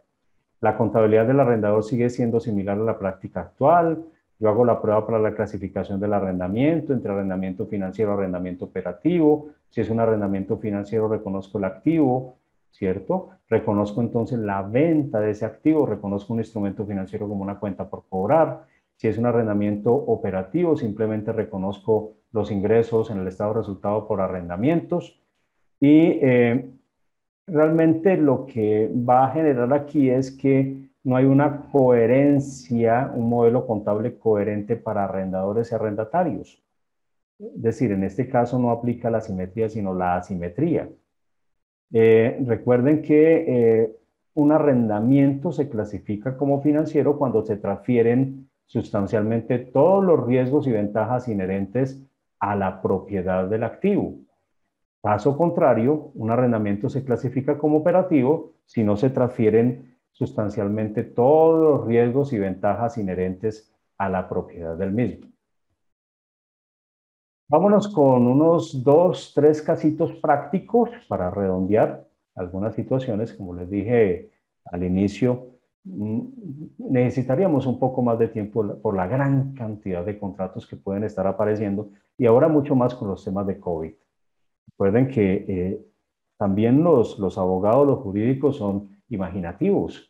La contabilidad del arrendador sigue siendo similar a la práctica actual, yo hago la prueba para la clasificación del arrendamiento, entre arrendamiento financiero arrendamiento operativo. Si es un arrendamiento financiero, reconozco el activo, ¿cierto? Reconozco entonces la venta de ese activo, reconozco un instrumento financiero como una cuenta por cobrar. Si es un arrendamiento operativo, simplemente reconozco los ingresos en el estado resultado por arrendamientos. Y eh, realmente lo que va a generar aquí es que no hay una coherencia, un modelo contable coherente para arrendadores y arrendatarios. Es decir, en este caso no aplica la simetría, sino la asimetría. Eh, recuerden que eh, un arrendamiento se clasifica como financiero cuando se transfieren sustancialmente todos los riesgos y ventajas inherentes a la propiedad del activo. Caso contrario, un arrendamiento se clasifica como operativo si no se transfieren sustancialmente todos los riesgos y ventajas inherentes a la propiedad del mismo. Vámonos con unos dos, tres casitos prácticos para redondear algunas situaciones. Como les dije al inicio, mm, necesitaríamos un poco más de tiempo por la gran cantidad de contratos que pueden estar apareciendo y ahora mucho más con los temas de COVID. Recuerden que eh, también los, los abogados, los jurídicos son imaginativos.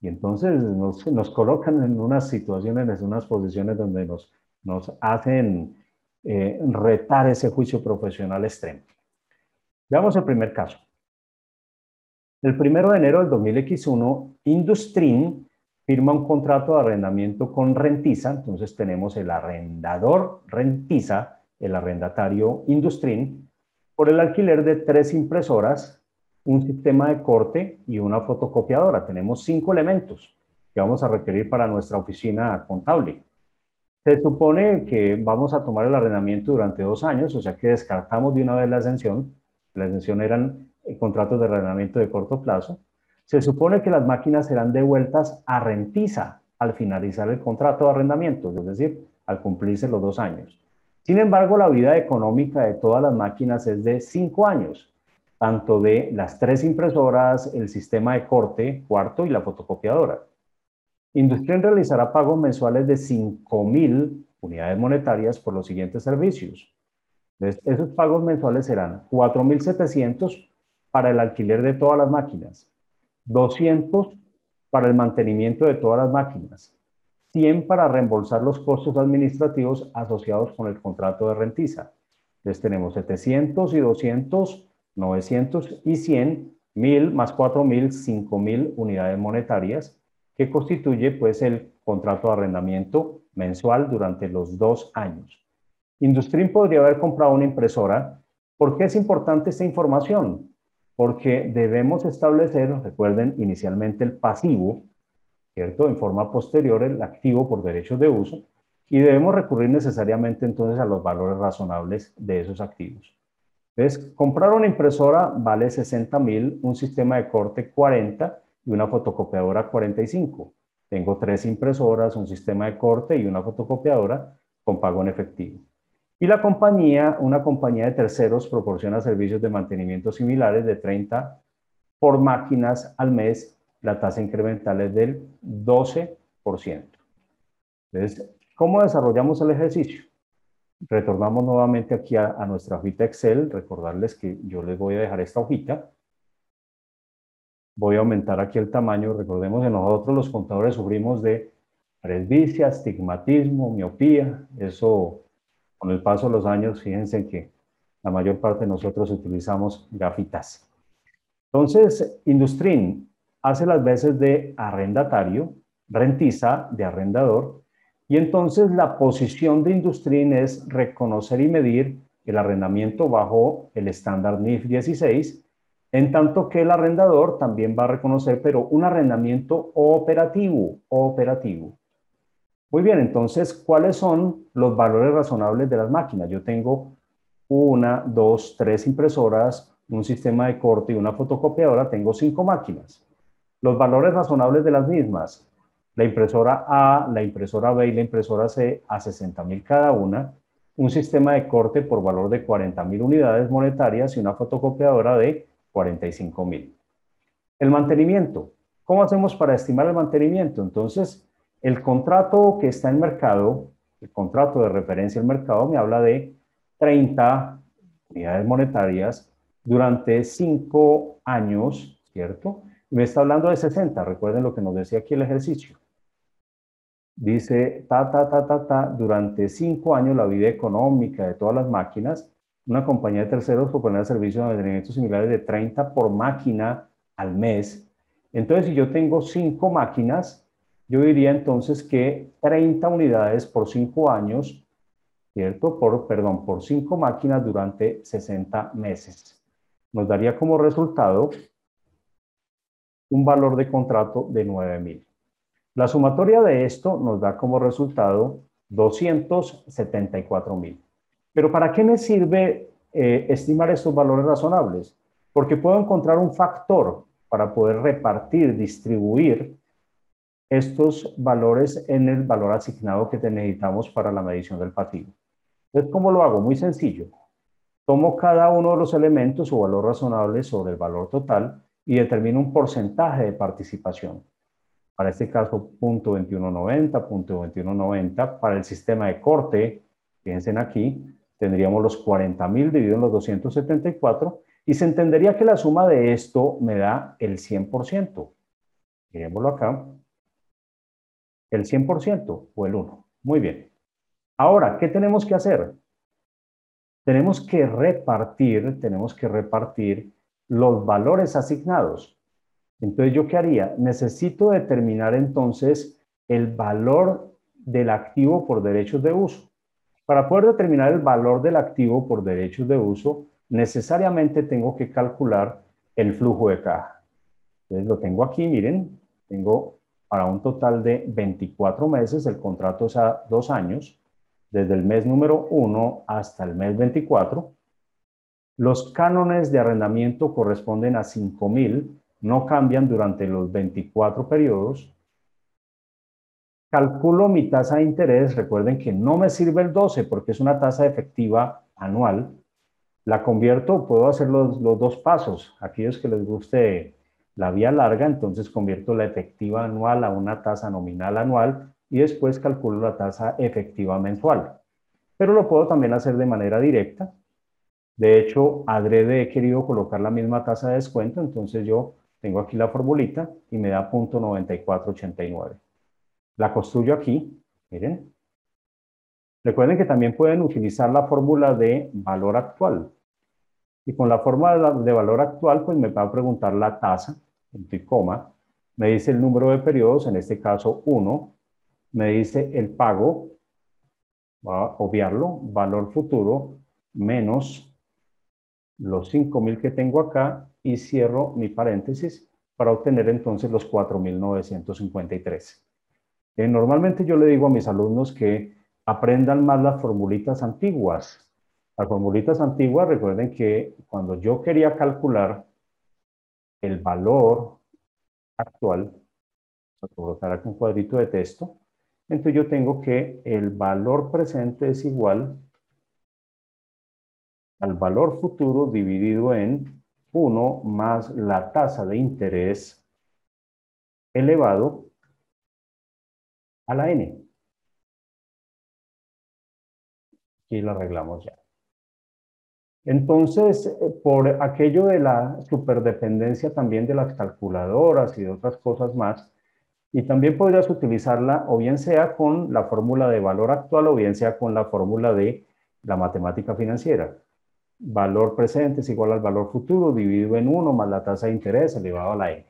Y entonces nos, colocan en unas situaciones, en unas posiciones donde nos, hacen eh, retar ese juicio profesional extremo. Veamos el primer caso. El primero de enero del 2001, Industrin firma un contrato de arrendamiento con Rentiza. Entonces tenemos el arrendador Rentiza, el arrendatario Industrin, por el alquiler de tres impresoras un sistema de corte y una fotocopiadora. Tenemos cinco elementos que vamos a requerir para nuestra oficina contable. Se supone que vamos a tomar el arrendamiento durante dos años, o sea que descartamos de una vez la exención. La exención eran eh, contratos de arrendamiento de corto plazo. Se supone que las máquinas serán devueltas a rentiza al finalizar el contrato de arrendamiento, es decir, al cumplirse los dos años. Sin embargo, la vida económica de todas las máquinas es de cinco años, tanto de las tres impresoras, el sistema de corte, cuarto y la fotocopiadora. Industria realizará pagos mensuales de 5.000 unidades monetarias por los siguientes servicios. esos pagos mensuales serán 4.700 para el alquiler de todas las máquinas, 200 para el mantenimiento de todas las máquinas, 100 para reembolsar los costos administrativos asociados con el contrato de rentiza. Entonces tenemos 700 y 200, 900 y 100, 1000 más 4000, 5000 unidades monetarias, que constituye pues el contrato de arrendamiento mensual durante los dos años. Industrin podría haber comprado una impresora. ¿Por qué es importante esta información? Porque debemos establecer, recuerden, inicialmente el pasivo, ¿cierto? En forma posterior el activo por derechos de uso y debemos recurrir necesariamente entonces a los valores razonables de esos activos. Entonces, comprar una impresora vale 60 mil, un sistema de corte 40 y una fotocopiadora 45. Tengo tres impresoras, un sistema de corte y una fotocopiadora con pago en efectivo. Y la compañía, una compañía de terceros, proporciona servicios de mantenimiento similares de 30 por máquinas al mes. La tasa incremental es del 12%. Entonces, ¿cómo desarrollamos el ejercicio? Retornamos nuevamente aquí a, a nuestra hojita Excel. Recordarles que yo les voy a dejar esta hojita voy a aumentar aquí el tamaño. Recordemos que nosotros los contadores sufrimos de presbicia, astigmatismo, miopía. Eso, con el paso de los años, fíjense que la mayor parte de nosotros utilizamos gafitas. Entonces, Industrin hace las veces de arrendatario, rentiza de arrendador, y entonces la posición de Industrin es reconocer y medir el arrendamiento bajo el estándar NIF 16 en tanto que el arrendador también va a reconocer, pero un arrendamiento operativo, operativo. Muy bien, entonces, ¿cuáles son los valores razonables de las máquinas? Yo tengo una, dos, tres impresoras, un sistema de corte y una fotocopiadora, tengo cinco máquinas. Los valores razonables de las mismas, la impresora A, la impresora B y la impresora C a 60 mil cada una, un sistema de corte por valor de 40 mil unidades monetarias y una fotocopiadora de 45 mil. El mantenimiento. ¿Cómo hacemos para estimar el mantenimiento? Entonces, el contrato que está en mercado, el contrato de referencia al mercado, me habla de 30 unidades monetarias durante 5 años, ¿cierto? Me está hablando de 60. Recuerden lo que nos decía aquí el ejercicio. Dice, ta, ta, ta, ta, ta, durante 5 años la vida económica de todas las máquinas una compañía de terceros propone servicios de mantenimiento similares de 30 por máquina al mes. Entonces, si yo tengo 5 máquinas, yo diría entonces que 30 unidades por 5 años, ¿cierto? Por, perdón, por 5 máquinas durante 60 meses. Nos daría como resultado un valor de contrato de 9 mil. La sumatoria de esto nos da como resultado 274 mil. Pero ¿para qué me sirve eh, estimar estos valores razonables? Porque puedo encontrar un factor para poder repartir, distribuir estos valores en el valor asignado que necesitamos para la medición del pasivo. Entonces, ¿cómo lo hago? Muy sencillo. Tomo cada uno de los elementos o valor razonable sobre el valor total y determino un porcentaje de participación. Para este caso, punto 2190, punto 2190. Para el sistema de corte, fíjense aquí, tendríamos los 40.000 dividido en los 274 y se entendería que la suma de esto me da el 100%. Miremoslo acá. El 100% o el 1. Muy bien. Ahora, ¿qué tenemos que hacer? Tenemos que repartir, tenemos que repartir los valores asignados. Entonces, ¿yo qué haría? Necesito determinar entonces el valor del activo por derechos de uso. Para poder determinar el valor del activo por derechos de uso, necesariamente tengo que calcular el flujo de caja. Entonces lo tengo aquí, miren, tengo para un total de 24 meses, el contrato es a dos años, desde el mes número 1 hasta el mes 24. Los cánones de arrendamiento corresponden a 5.000, no cambian durante los 24 periodos calculo mi tasa de interés, recuerden que no me sirve el 12 porque es una tasa efectiva anual, la convierto, puedo hacer los, los dos pasos, aquellos que les guste la vía larga, entonces convierto la efectiva anual a una tasa nominal anual y después calculo la tasa efectiva mensual. Pero lo puedo también hacer de manera directa. De hecho, adrede he querido colocar la misma tasa de descuento, entonces yo tengo aquí la formulita y me da .9489. La construyo aquí, miren. Recuerden que también pueden utilizar la fórmula de valor actual. Y con la fórmula de valor actual, pues me va a preguntar la tasa, punto y coma. Me dice el número de periodos, en este caso 1. Me dice el pago, va a obviarlo, valor futuro, menos los 5.000 que tengo acá y cierro mi paréntesis para obtener entonces los 4.953. Eh, normalmente yo le digo a mis alumnos que aprendan más las formulitas antiguas. Las formulitas antiguas, recuerden que cuando yo quería calcular el valor actual, voy a colocar aquí un cuadrito de texto, entonces yo tengo que el valor presente es igual al valor futuro dividido en 1 más la tasa de interés elevado a la n. Aquí lo arreglamos ya. Entonces, eh, por aquello de la superdependencia también de las calculadoras y de otras cosas más, y también podrías utilizarla o bien sea con la fórmula de valor actual o bien sea con la fórmula de la matemática financiera valor presente es igual al valor futuro dividido en 1 más la tasa de interés elevado a la n.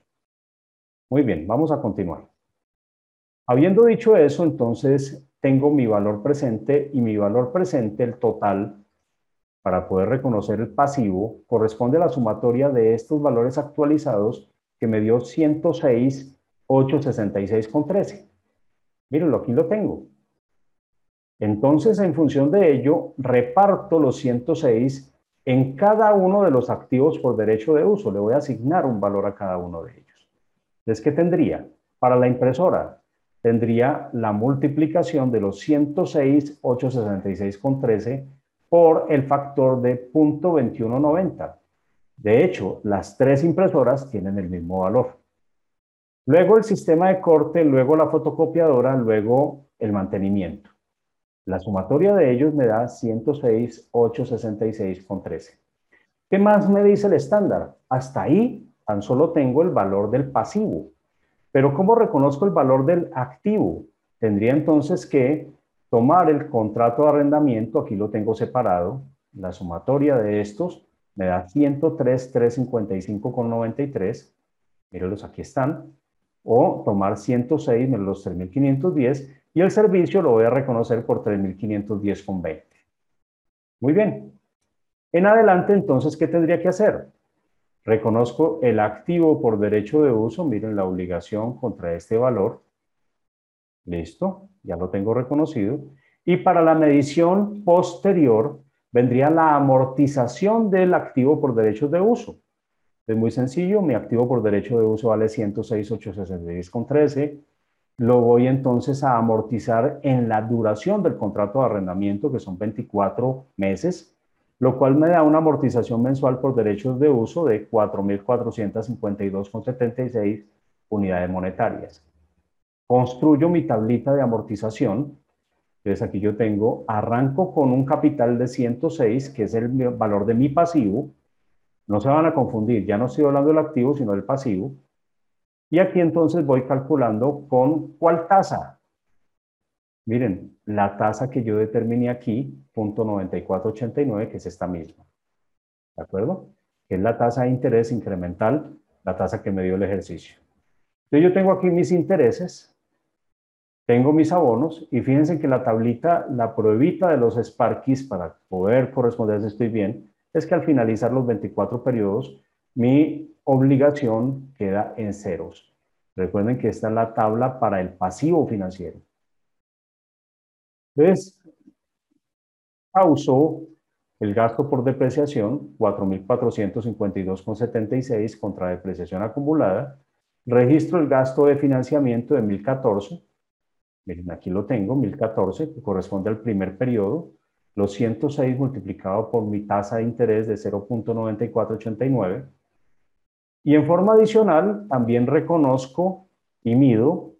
Muy bien, vamos a continuar. Habiendo dicho eso, entonces tengo mi valor presente y mi valor presente, el total, para poder reconocer el pasivo, corresponde a la sumatoria de estos valores actualizados que me dio 106,866,13. Mírenlo, aquí lo tengo. Entonces, en función de ello, reparto los 106 en cada uno de los activos por derecho de uso. Le voy a asignar un valor a cada uno de ellos. Entonces, ¿qué tendría? Para la impresora, tendría la multiplicación de los 106,866,13 por el factor de 0.2190. De hecho, las tres impresoras tienen el mismo valor. Luego el sistema de corte, luego la fotocopiadora, luego el mantenimiento. La sumatoria de ellos me da 106,866,13. ¿Qué más me dice el estándar? Hasta ahí tan solo tengo el valor del pasivo. Pero ¿cómo reconozco el valor del activo? Tendría entonces que tomar el contrato de arrendamiento, aquí lo tengo separado, la sumatoria de estos me da 103,355,93, mírenlos, aquí están, o tomar 106 menos los 3.510 y el servicio lo voy a reconocer por 3.510,20. Muy bien. En adelante, entonces, ¿qué tendría que hacer? Reconozco el activo por derecho de uso, miren la obligación contra este valor. Listo, ya lo tengo reconocido. Y para la medición posterior vendría la amortización del activo por derecho de uso. Es muy sencillo, mi activo por derecho de uso vale 106,866,13 lo voy entonces a amortizar en la duración del contrato de arrendamiento, que son 24 meses, lo cual me da una amortización mensual por derechos de uso de 4.452,76 unidades monetarias. Construyo mi tablita de amortización. Entonces aquí yo tengo, arranco con un capital de 106, que es el valor de mi pasivo. No se van a confundir, ya no estoy hablando del activo, sino del pasivo. Y aquí entonces voy calculando con cuál tasa. Miren, la tasa que yo determiné aquí, punto 9489, que es esta misma. ¿De acuerdo? Que es la tasa de interés incremental, la tasa que me dio el ejercicio. Entonces yo tengo aquí mis intereses, tengo mis abonos y fíjense que la tablita, la pruebita de los Sparkies para poder corresponder si estoy bien, es que al finalizar los 24 periodos, mi obligación queda en ceros. Recuerden que esta es la tabla para el pasivo financiero. Entonces, causó el gasto por depreciación, 4.452,76 contra depreciación acumulada. Registro el gasto de financiamiento de 1.014. Miren, aquí lo tengo, 1014, que corresponde al primer periodo, los 106 multiplicado por mi tasa de interés de 0.9489. Y en forma adicional, también reconozco y mido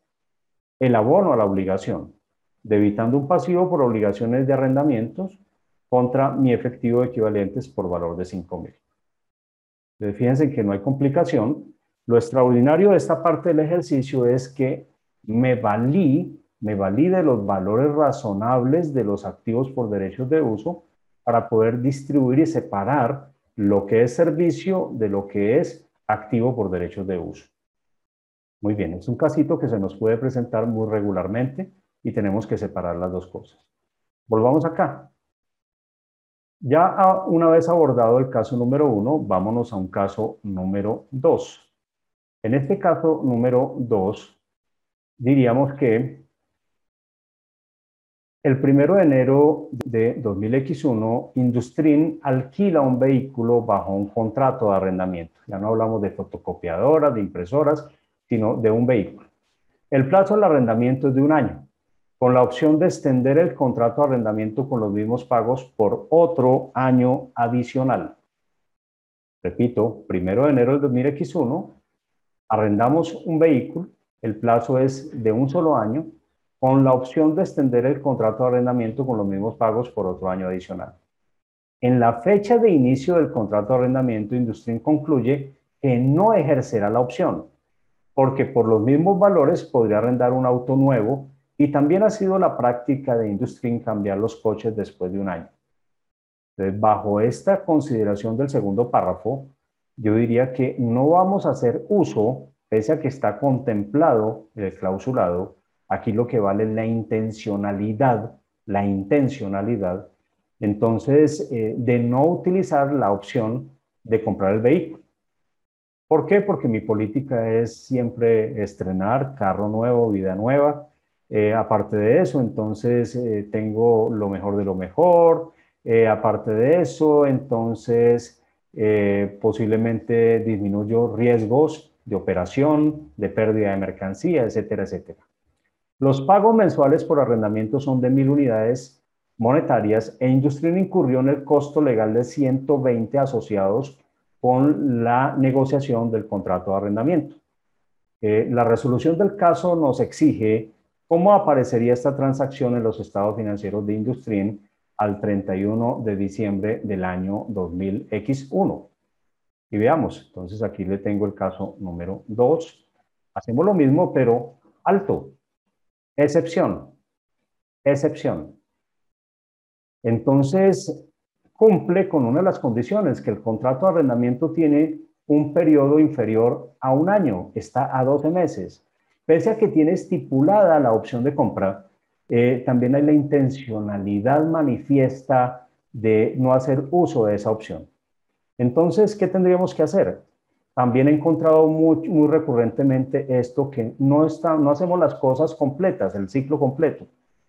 el abono a la obligación, debitando un pasivo por obligaciones de arrendamientos contra mi efectivo equivalentes por valor de 5.000. Fíjense que no hay complicación. Lo extraordinario de esta parte del ejercicio es que me valí, me valí de los valores razonables de los activos por derechos de uso para poder distribuir y separar lo que es servicio de lo que es activo por derechos de uso. Muy bien, es un casito que se nos puede presentar muy regularmente y tenemos que separar las dos cosas. Volvamos acá. Ya una vez abordado el caso número uno, vámonos a un caso número dos. En este caso número dos, diríamos que el primero de enero de 2000X1, Industrin alquila un vehículo bajo un contrato de arrendamiento. Ya no hablamos de fotocopiadoras, de impresoras, sino de un vehículo. El plazo del arrendamiento es de un año, con la opción de extender el contrato de arrendamiento con los mismos pagos por otro año adicional. Repito, primero de enero del 2000X1, arrendamos un vehículo, el plazo es de un solo año, con la opción de extender el contrato de arrendamiento con los mismos pagos por otro año adicional. En la fecha de inicio del contrato de arrendamiento, Industrin concluye que no ejercerá la opción, porque por los mismos valores podría arrendar un auto nuevo y también ha sido la práctica de Industrin cambiar los coches después de un año. Entonces, bajo esta consideración del segundo párrafo, yo diría que no vamos a hacer uso, pese a que está contemplado el clausulado, aquí lo que vale es la intencionalidad, la intencionalidad, entonces, eh, de no utilizar la opción de comprar el vehículo. ¿Por qué? Porque mi política es siempre estrenar carro nuevo, vida nueva. Eh, aparte de eso, entonces eh, tengo lo mejor de lo mejor. Aparte de eso, entonces posiblemente disminuyo riesgos de operación, de pérdida de mercancía, etcétera, etcétera. Los pagos mensuales por arrendamiento son de mil unidades monetarias e Industrial incurrió en el costo legal de 120 asociados con la negociación del contrato de arrendamiento. Eh, la resolución del caso nos exige cómo aparecería esta transacción en los estados financieros de Industrin al 31 de diciembre del año 2000X1. Y veamos, entonces aquí le tengo el caso número 2. Hacemos lo mismo, pero alto. Excepción. Excepción. Entonces, cumple con una de las condiciones, que el contrato de arrendamiento tiene un periodo inferior a un año, está a 12 meses. Pese a que tiene estipulada la opción de compra, eh, también hay la intencionalidad manifiesta de no hacer uso de esa opción. Entonces, ¿qué tendríamos que hacer? También he encontrado muy, muy recurrentemente esto que no, está, no hacemos las cosas completas, el ciclo completo.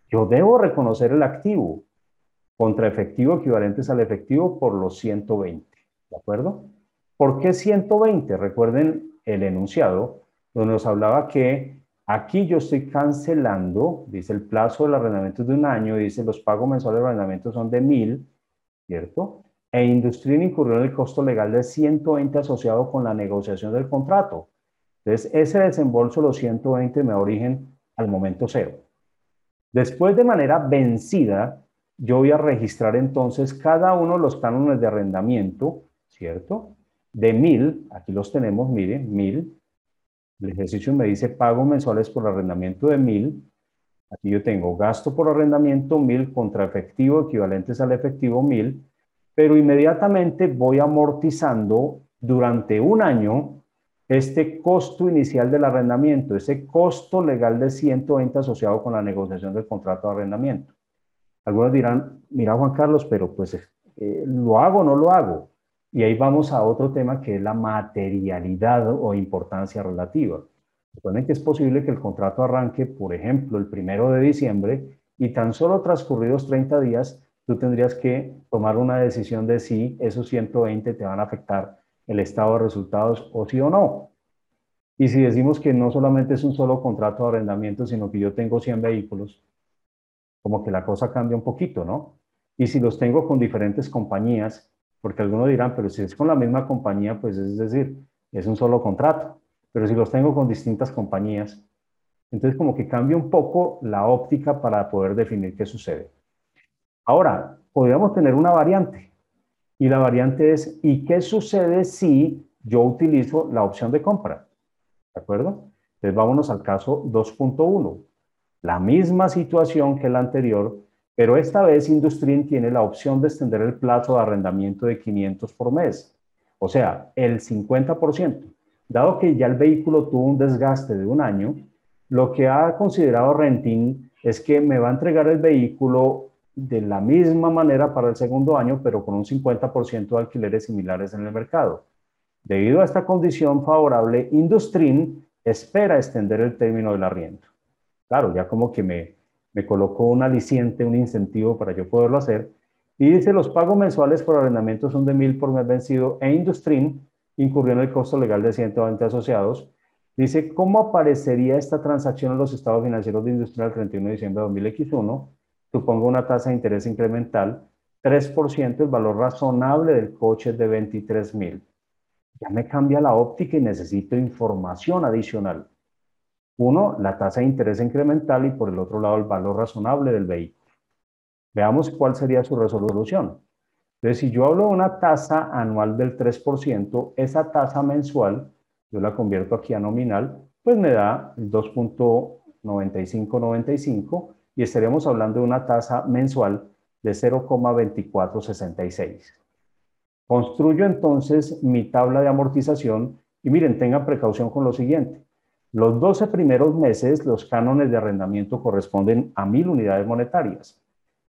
Yo debo reconocer el activo, contra efectivo equivalentes al efectivo por los 120. ¿De acuerdo? ¿Por qué 120? Recuerden el enunciado donde nos hablaba que aquí yo estoy cancelando, dice el plazo del arrendamiento de un año, dice los pagos mensuales de arrendamiento son de 1000, ¿cierto? E Industria incurrió en el costo legal de 120 asociado con la negociación del contrato. Entonces, ese desembolso, los 120, me da origen al momento cero. Después, de manera vencida, yo voy a registrar entonces cada uno de los cánones de arrendamiento, ¿cierto? De mil, aquí los tenemos, miren, mil. El ejercicio me dice pago mensuales por arrendamiento de mil. Aquí yo tengo gasto por arrendamiento mil contra efectivo equivalentes al efectivo mil, pero inmediatamente voy amortizando durante un año este costo inicial del arrendamiento, ese costo legal de 120 asociado con la negociación del contrato de arrendamiento. Algunos dirán, mira Juan Carlos, pero pues eh, lo hago o no lo hago. Y ahí vamos a otro tema que es la materialidad o importancia relativa. Recuerden que es posible que el contrato arranque, por ejemplo, el primero de diciembre y tan solo transcurridos 30 días, tú tendrías que tomar una decisión de si esos 120 te van a afectar el estado de resultados o sí o no. Y si decimos que no solamente es un solo contrato de arrendamiento, sino que yo tengo 100 vehículos, como que la cosa cambia un poquito, ¿no? Y si los tengo con diferentes compañías, porque algunos dirán, pero si es con la misma compañía, pues es decir, es un solo contrato. Pero si los tengo con distintas compañías, entonces como que cambia un poco la óptica para poder definir qué sucede. Ahora, podríamos tener una variante. Y la variante es, ¿y qué sucede si yo utilizo la opción de compra? ¿De acuerdo? Entonces vámonos al caso 2.1. La misma situación que la anterior, pero esta vez Industrin tiene la opción de extender el plazo de arrendamiento de 500 por mes, o sea, el 50%. Dado que ya el vehículo tuvo un desgaste de un año, lo que ha considerado Renting es que me va a entregar el vehículo de la misma manera para el segundo año, pero con un 50% de alquileres similares en el mercado. Debido a esta condición favorable, Industrin espera extender el término del arriendo. Claro, ya como que me, me colocó un aliciente, un incentivo para yo poderlo hacer. Y dice, los pagos mensuales por arrendamiento son de mil por mes vencido e Industrin incurrió en el costo legal de 120 asociados. Dice, ¿cómo aparecería esta transacción en los estados financieros de Industria el 31 de diciembre de 2001? Supongo una tasa de interés incremental, 3% el valor razonable del coche de 23 mil. Ya me cambia la óptica y necesito información adicional. Uno, la tasa de interés incremental y por el otro lado el valor razonable del vehículo. Veamos cuál sería su resolución. Entonces, si yo hablo de una tasa anual del 3%, esa tasa mensual, yo la convierto aquí a nominal, pues me da el 2.9595 y estaríamos hablando de una tasa mensual de 0,2466. Construyo entonces mi tabla de amortización y miren, tengan precaución con lo siguiente. Los 12 primeros meses, los cánones de arrendamiento corresponden a 1000 unidades monetarias.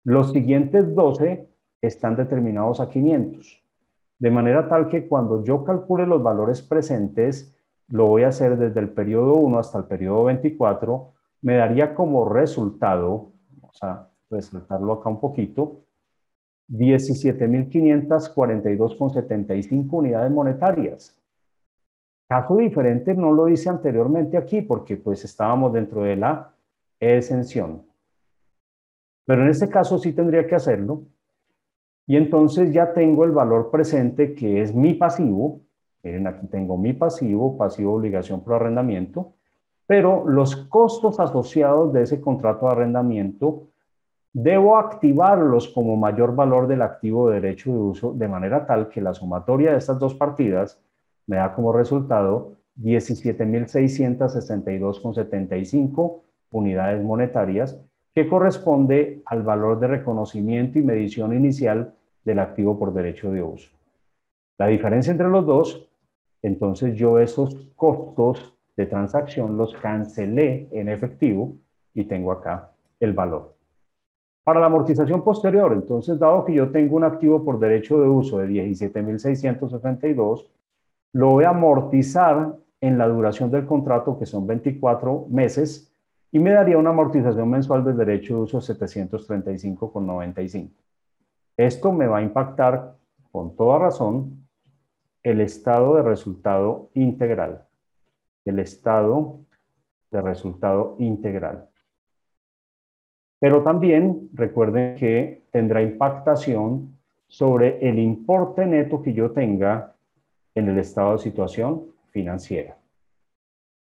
Los siguientes 12 están determinados a 500. De manera tal que cuando yo calcule los valores presentes, lo voy a hacer desde el periodo 1 hasta el periodo 24, me daría como resultado, vamos a resaltarlo acá un poquito, 17.542,75 unidades monetarias. Caso diferente no lo hice anteriormente aquí porque pues estábamos dentro de la exención. Pero en este caso sí tendría que hacerlo. Y entonces ya tengo el valor presente que es mi pasivo. Miren, aquí tengo mi pasivo, pasivo obligación por arrendamiento. Pero los costos asociados de ese contrato de arrendamiento debo activarlos como mayor valor del activo de derecho de uso de manera tal que la sumatoria de estas dos partidas me da como resultado 17.662,75 unidades monetarias, que corresponde al valor de reconocimiento y medición inicial del activo por derecho de uso. La diferencia entre los dos, entonces yo esos costos de transacción los cancelé en efectivo y tengo acá el valor. Para la amortización posterior, entonces, dado que yo tengo un activo por derecho de uso de 17.662, lo voy a amortizar en la duración del contrato, que son 24 meses, y me daría una amortización mensual de derecho de uso 735,95. Esto me va a impactar con toda razón el estado de resultado integral. El estado de resultado integral. Pero también recuerden que tendrá impactación sobre el importe neto que yo tenga en el estado de situación financiera.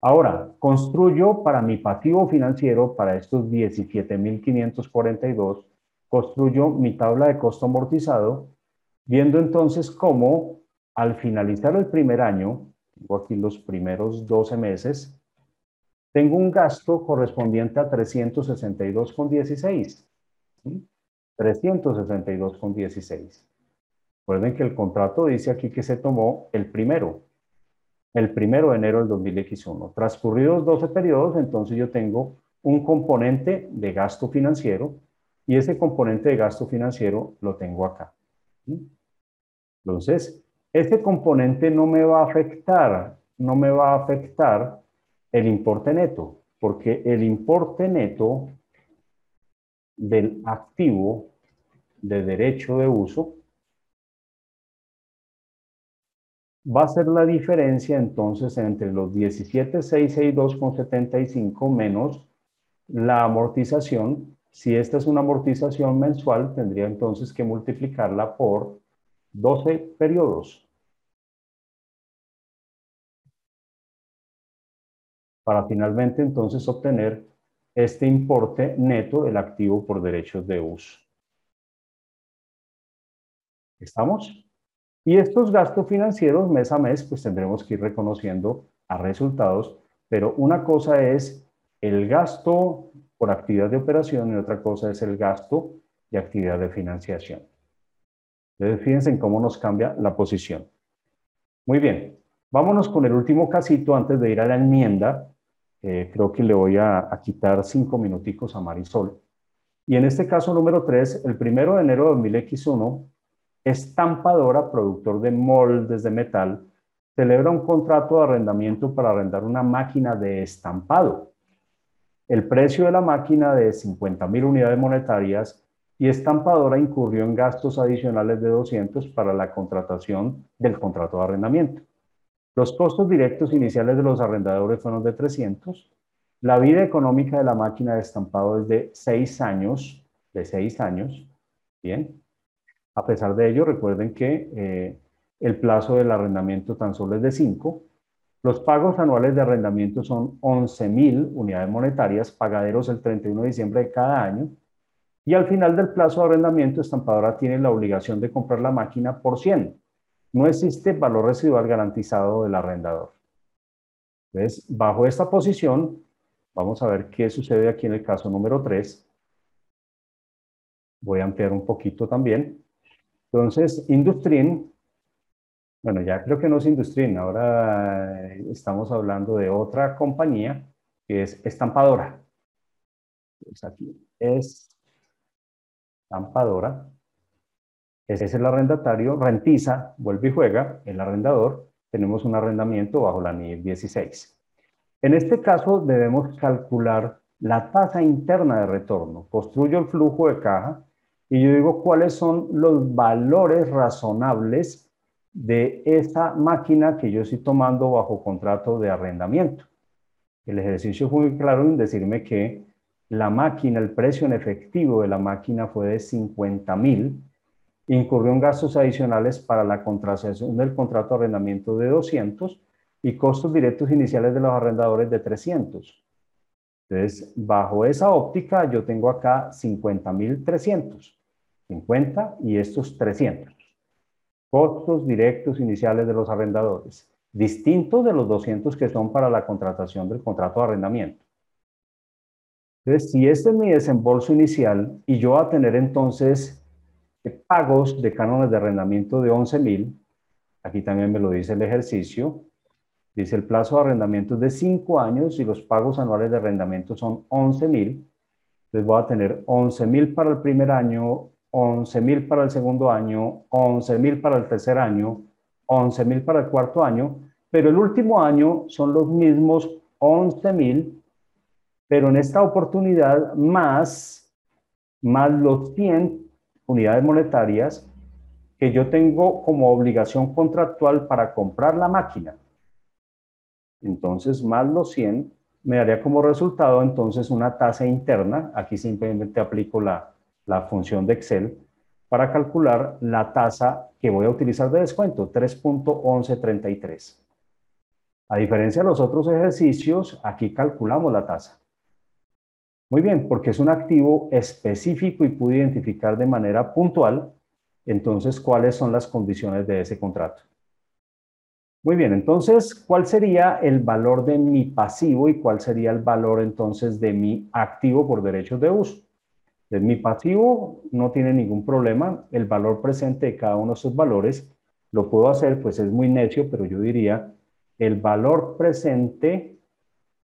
Ahora, construyo para mi pasivo financiero, para estos 17.542, construyo mi tabla de costo amortizado, viendo entonces cómo al finalizar el primer año, tengo aquí los primeros 12 meses, tengo un gasto correspondiente a 362,16. 362,16. Recuerden que el contrato dice aquí que se tomó el primero, el primero de enero del 2001. Transcurridos 12 periodos, entonces yo tengo un componente de gasto financiero y ese componente de gasto financiero lo tengo acá. Entonces, este componente no me va a afectar, no me va a afectar el importe neto, porque el importe neto del activo de derecho de uso va a ser la diferencia entonces entre los 17,662,75 menos la amortización. Si esta es una amortización mensual, tendría entonces que multiplicarla por 12 periodos. Para finalmente entonces obtener este importe neto del activo por derechos de uso. ¿Estamos? Y estos gastos financieros mes a mes, pues tendremos que ir reconociendo a resultados, pero una cosa es el gasto por actividad de operación y otra cosa es el gasto de actividad de financiación. Entonces, fíjense en cómo nos cambia la posición. Muy bien, vámonos con el último casito antes de ir a la enmienda. Eh, creo que le voy a, a quitar cinco minuticos a Marisol. Y en este caso número 3, el primero de enero de 2000X1, estampadora, productor de moldes de metal, celebra un contrato de arrendamiento para arrendar una máquina de estampado. El precio de la máquina de 50 mil unidades monetarias y estampadora incurrió en gastos adicionales de 200 para la contratación del contrato de arrendamiento. Los costos directos iniciales de los arrendadores fueron de 300. La vida económica de la máquina de estampado es de 6 años, de 6 años, bien. A pesar de ello, recuerden que eh, el plazo del arrendamiento tan solo es de 5. Los pagos anuales de arrendamiento son 11.000 unidades monetarias, pagaderos el 31 de diciembre de cada año. Y al final del plazo de arrendamiento, estampadora tiene la obligación de comprar la máquina por 100. No existe valor residual garantizado del arrendador. Entonces, bajo esta posición, vamos a ver qué sucede aquí en el caso número 3. Voy a ampliar un poquito también. Entonces, Industrin, bueno, ya creo que no es Industrin, ahora estamos hablando de otra compañía que es estampadora. Pues aquí es estampadora. Ese es el arrendatario, rentiza, vuelve y juega, el arrendador. Tenemos un arrendamiento bajo la NIF 16. En este caso debemos calcular la tasa interna de retorno. Construyo el flujo de caja y yo digo cuáles son los valores razonables de esa máquina que yo estoy tomando bajo contrato de arrendamiento. El ejercicio fue muy claro en decirme que la máquina, el precio en efectivo de la máquina fue de 50 mil, incurrió en gastos adicionales para la contratación del contrato de arrendamiento de 200 y costos directos iniciales de los arrendadores de 300. Entonces, bajo esa óptica, yo tengo acá 50.300. 50 y estos 300. Costos directos iniciales de los arrendadores, distintos de los 200 que son para la contratación del contrato de arrendamiento. Entonces, si este es mi desembolso inicial y yo a tener entonces pagos de cánones de arrendamiento de 11.000, aquí también me lo dice el ejercicio, Dice el plazo de arrendamiento de 5 años y los pagos anuales de arrendamiento son 11 mil. Entonces voy a tener 11 mil para el primer año, 11 mil para el segundo año, 11 mil para el tercer año, 11 mil para el cuarto año, pero el último año son los mismos 11 mil, pero en esta oportunidad más, más los 100 unidades monetarias que yo tengo como obligación contractual para comprar la máquina. Entonces, más los 100 me daría como resultado entonces una tasa interna. Aquí simplemente aplico la, la función de Excel para calcular la tasa que voy a utilizar de descuento, 3.1133. A diferencia de los otros ejercicios, aquí calculamos la tasa. Muy bien, porque es un activo específico y pude identificar de manera puntual, entonces, cuáles son las condiciones de ese contrato. Muy bien, entonces, ¿cuál sería el valor de mi pasivo y cuál sería el valor entonces de mi activo por derechos de uso? De mi pasivo no tiene ningún problema, el valor presente de cada uno de esos valores lo puedo hacer, pues es muy necio, pero yo diría el valor presente,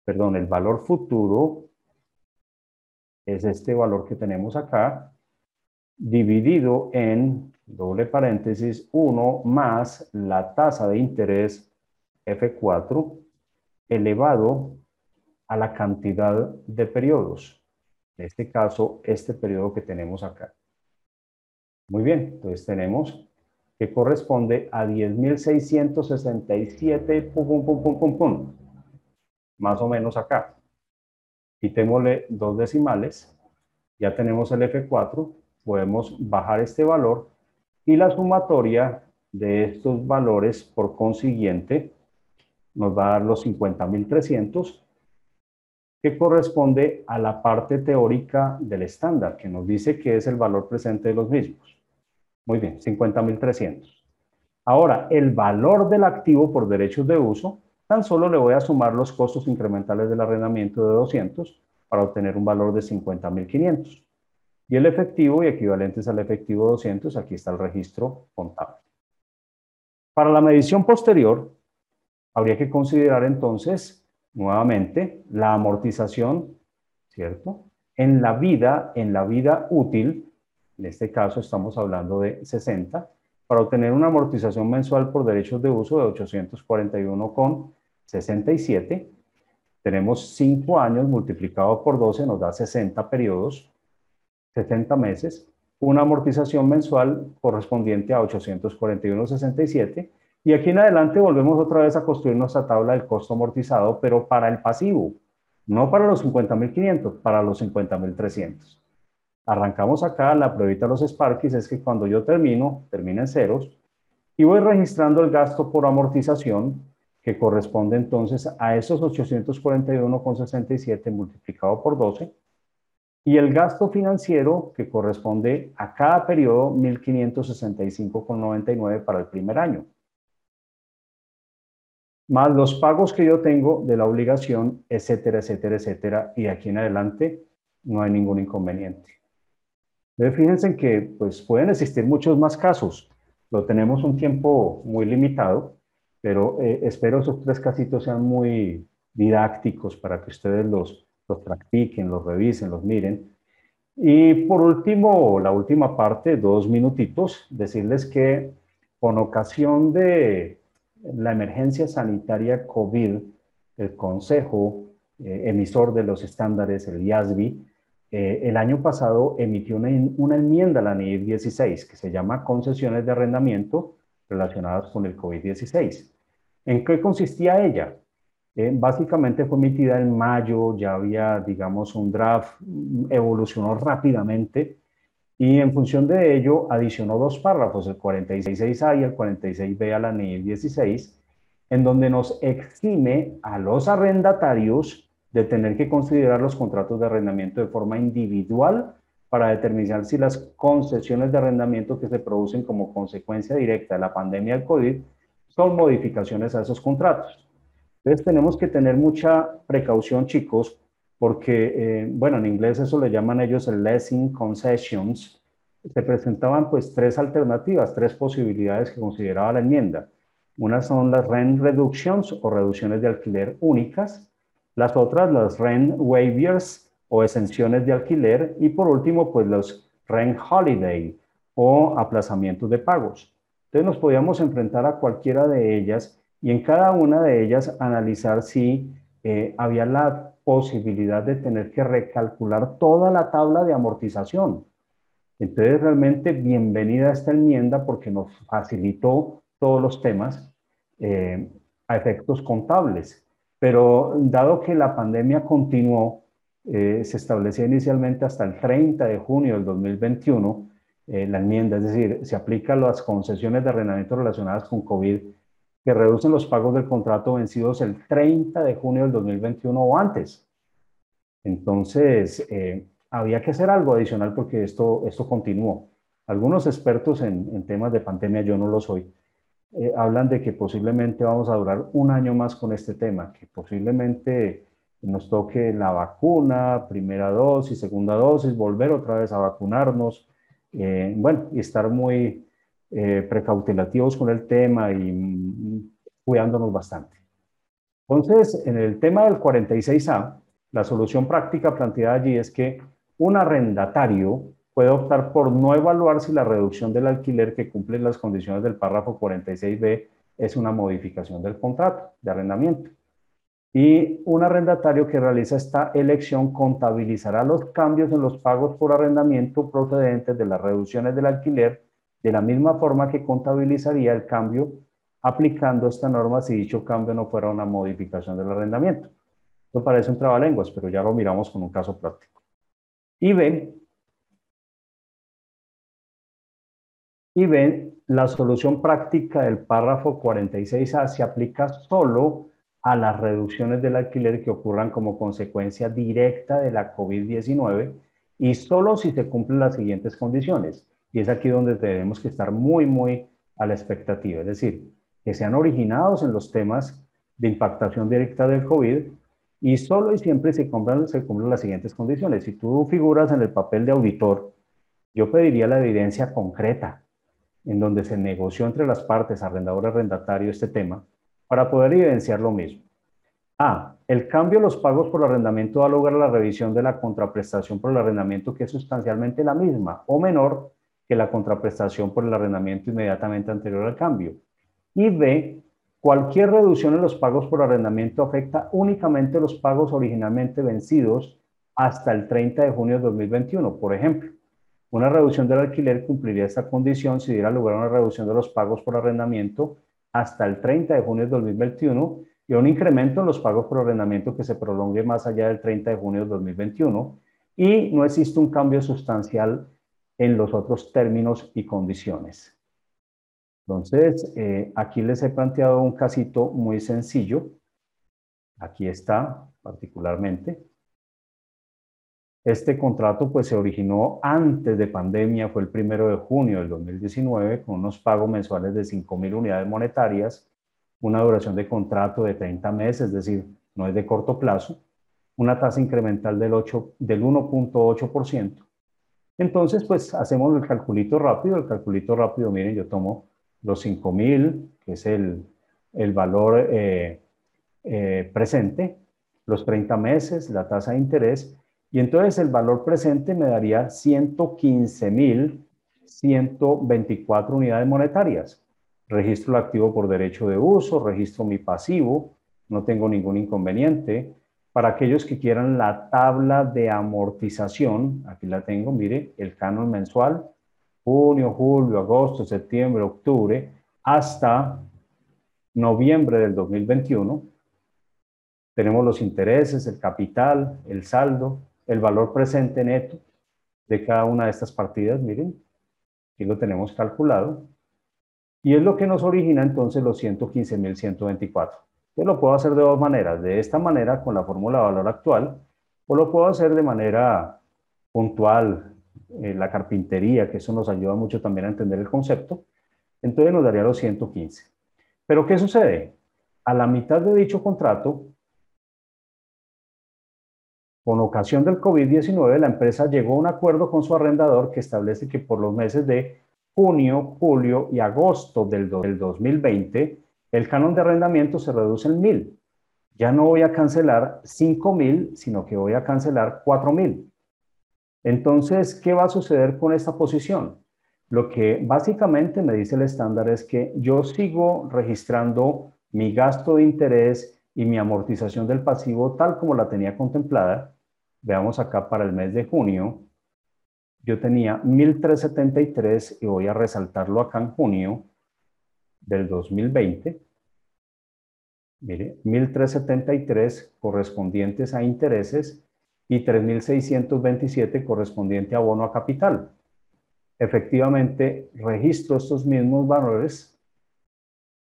perdón, el valor futuro es este valor que tenemos acá, dividido en doble paréntesis, 1 más la tasa de interés F4 elevado a la cantidad de periodos. En este caso, este periodo que tenemos acá. Muy bien, entonces tenemos que corresponde a 10.667, pum, pum, pum, pum, pum, pum, más o menos acá. Quitémosle dos decimales, ya tenemos el F4, podemos bajar este valor y la sumatoria de estos valores, por consiguiente, nos va a dar los 50.300, que corresponde a la parte teórica del estándar, que nos dice que es el valor presente de los mismos. Muy bien, 50.300. Ahora, el valor del activo por derechos de uso, tan solo le voy a sumar los costos incrementales del arrendamiento de 200 para obtener un valor de 50.500. Y el efectivo y equivalentes al efectivo 200, aquí está el registro contable. Para la medición posterior, habría que considerar entonces nuevamente la amortización, ¿cierto? En la vida, en la vida útil, en este caso estamos hablando de 60, para obtener una amortización mensual por derechos de uso de 841,67. Tenemos 5 años multiplicado por 12, nos da 60 periodos, 60 meses, una amortización mensual correspondiente a 841,67 y aquí en adelante volvemos otra vez a construir nuestra tabla del costo amortizado, pero para el pasivo, no para los 50.500, para los 50.300. Arrancamos acá, la pruebita de los Sparkies es que cuando yo termino, termina en ceros, y voy registrando el gasto por amortización, que corresponde entonces a esos 841,67 multiplicado por 12, y el gasto financiero que corresponde a cada periodo 1.565,99 para el primer año. Más los pagos que yo tengo de la obligación, etcétera, etcétera, etcétera. Y aquí en adelante no hay ningún inconveniente. Entonces, fíjense que pues, pueden existir muchos más casos. Lo tenemos un tiempo muy limitado, pero eh, espero esos tres casitos sean muy didácticos para que ustedes los, los practiquen, los revisen, los miren. Y por último, la última parte, dos minutitos, decirles que con ocasión de la emergencia sanitaria COVID, el Consejo eh, emisor de los estándares, el IASBI, eh, el año pasado emitió una, enmienda a la NIR 16 que se llama concesiones de arrendamiento relacionadas con el COVID-16. ¿En qué consistía ella? Eh, básicamente fue emitida en mayo, ya había, digamos, un draft, evolucionó rápidamente y en función de ello adicionó dos párrafos, el 46A y el 46B a la NIL 16, en donde nos exime a los arrendatarios de tener que considerar los contratos de arrendamiento de forma individual para determinar si las concesiones de arrendamiento que se producen como consecuencia directa de la pandemia del COVID son modificaciones a esos contratos. Entonces tenemos que tener mucha precaución, chicos, porque, eh, bueno, en inglés eso le llaman ellos el leasing concessions. Se presentaban pues tres alternativas, tres posibilidades que consideraba la enmienda. Unas son las rent reductions o reducciones de alquiler únicas, las otras las rent waivers o exenciones de alquiler y por último pues los rent holiday o aplazamientos de pagos. Entonces nos podíamos enfrentar a cualquiera de ellas y en cada una de ellas analizar si eh, había la posibilidad de tener que recalcular toda la tabla de amortización. Entonces, realmente bienvenida esta enmienda porque nos facilitó todos los temas eh, a efectos contables. Pero dado que la pandemia continuó, eh, se establecía inicialmente hasta el 30 de junio del 2021 la enmienda, es decir, se aplican las concesiones de arrendamiento relacionadas con COVID que reducen los pagos del contrato vencidos el 30 de junio del 2021 o antes. Entonces, eh, había que hacer algo adicional porque esto, esto continuó. Algunos expertos en, temas de pandemia, yo no lo soy, eh, hablan de que posiblemente vamos a durar un año más con este tema, que posiblemente nos toque la vacuna, primera dosis, segunda dosis, volver otra vez a vacunarnos, eh, bueno, y estar muy eh, precautelativos con el tema y mm, cuidándonos bastante. Entonces, en el tema del 46A, la solución práctica planteada allí es que un arrendatario puede optar por no evaluar si la reducción del alquiler que cumple las condiciones del párrafo 46B es una modificación del contrato de arrendamiento. Y un arrendatario que realiza esta elección contabilizará los cambios en los pagos por arrendamiento procedentes de las reducciones del alquiler de la misma forma que contabilizaría el cambio aplicando esta norma si dicho cambio no fuera una modificación del arrendamiento. Esto parece un trabalenguas, pero ya lo miramos con un caso práctico. Y ven, y ven, la solución práctica del párrafo 46A se aplica solo a las reducciones del alquiler que ocurran como consecuencia directa de la COVID-19 y solo si se cumplen las siguientes condiciones. Y es aquí donde tenemos que estar muy, muy a la expectativa. Es decir, que sean originados en los temas de impactación directa del COVID y solo y siempre se cumplan, se cumplen las siguientes condiciones. Si tú figuras en el papel de auditor, yo pediría la evidencia concreta en donde se negoció entre las partes arrendador-arrendatario este tema para poder evidenciar lo mismo. A. El cambio de los pagos por arrendamiento da lugar a la revisión de la contraprestación por el arrendamiento que es sustancialmente la misma o menor que la contraprestación por el arrendamiento inmediatamente anterior al cambio. Y B. Cualquier reducción en los pagos por arrendamiento afecta únicamente los pagos originalmente vencidos hasta el 30 de junio de 2021. Por ejemplo, una reducción del alquiler cumpliría esta condición si diera lugar a una reducción de los pagos por arrendamiento hasta el 30 de junio de 2021 y un incremento en los pagos por arrendamiento que se prolongue más allá del 30 de junio de 2021 y no existe un cambio sustancial en los otros términos y condiciones. Entonces, eh, aquí les he planteado un casito muy sencillo. Aquí está, particularmente. Este contrato pues se originó antes de pandemia, fue el primero de junio del 2019, con unos pagos mensuales de 5.000 unidades monetarias, una duración de contrato de 30 meses, es decir, no es de corto plazo, una tasa incremental del, del 1.8%. Entonces, pues hacemos el calculito rápido, el calculito rápido, miren, yo tomo los 5.000, que es el, valor eh, eh, presente, los 30 meses, la tasa de interés, y entonces el valor presente me daría 115.124 unidades monetarias. Registro el activo por derecho de uso, registro mi pasivo, no tengo ningún inconveniente. Para aquellos que quieran la tabla de amortización, aquí la tengo, mire, el canon mensual, junio, julio, agosto, septiembre, octubre, hasta noviembre del 2021. Tenemos los intereses, el capital, el saldo, el valor presente neto de cada una de estas partidas, miren, aquí lo tenemos calculado, y es lo que nos origina entonces los 115.124. Yo lo puedo hacer de dos maneras, de esta manera con la fórmula de valor actual, o lo puedo hacer de manera puntual, en la carpintería, que eso nos ayuda mucho también a entender el concepto, entonces nos daría los 115. Pero ¿qué sucede? A la mitad de dicho contrato, con ocasión del COVID-19, la empresa llegó a un acuerdo con su arrendador que establece que por los meses de junio, julio y agosto del, 2020, el canon de arrendamiento se reduce en mil. Ya no voy a cancelar cinco mil, sino que voy a cancelar cuatro mil. Entonces, ¿qué va a suceder con esta posición? Lo que básicamente me dice el estándar es que yo sigo registrando mi gasto de interés y mi amortización del pasivo tal como la tenía contemplada, veamos acá para el mes de junio, yo tenía 1.373 y voy a resaltarlo acá en junio del 2020. Mire, 1.373 correspondientes a intereses y 3.627 correspondiente a bono a capital. Efectivamente, registro estos mismos valores,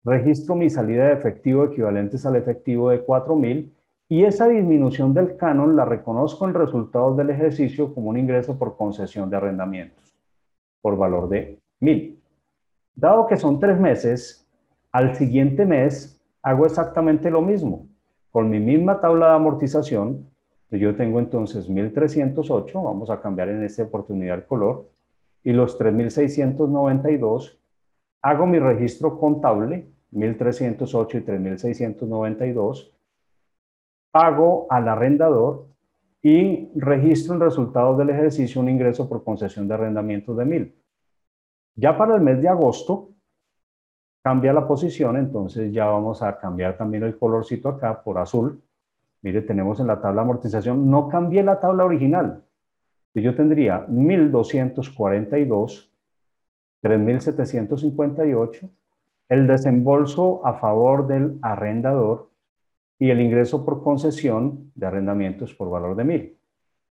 registro mi salida de efectivo equivalentes al efectivo de 4.000 y esa disminución del canon la reconozco en resultados del ejercicio como un ingreso por concesión de arrendamientos, por valor de mil. Dado que son tres meses, al siguiente mes hago exactamente lo mismo. Con mi misma tabla de amortización, yo tengo entonces 1308, vamos a cambiar en esta oportunidad el color, y los 3692, hago mi registro contable, 1308 y 3692, pago al arrendador y registro en resultados del ejercicio un ingreso por concesión de arrendamiento de mil. Ya para el mes de agosto cambia la posición, entonces ya vamos a cambiar también el colorcito acá por azul. Mire, tenemos en la tabla amortización, no cambié la tabla original. Yo tendría 1242 3.758, el desembolso a favor del arrendador y el ingreso por concesión de arrendamientos por valor de 1.000.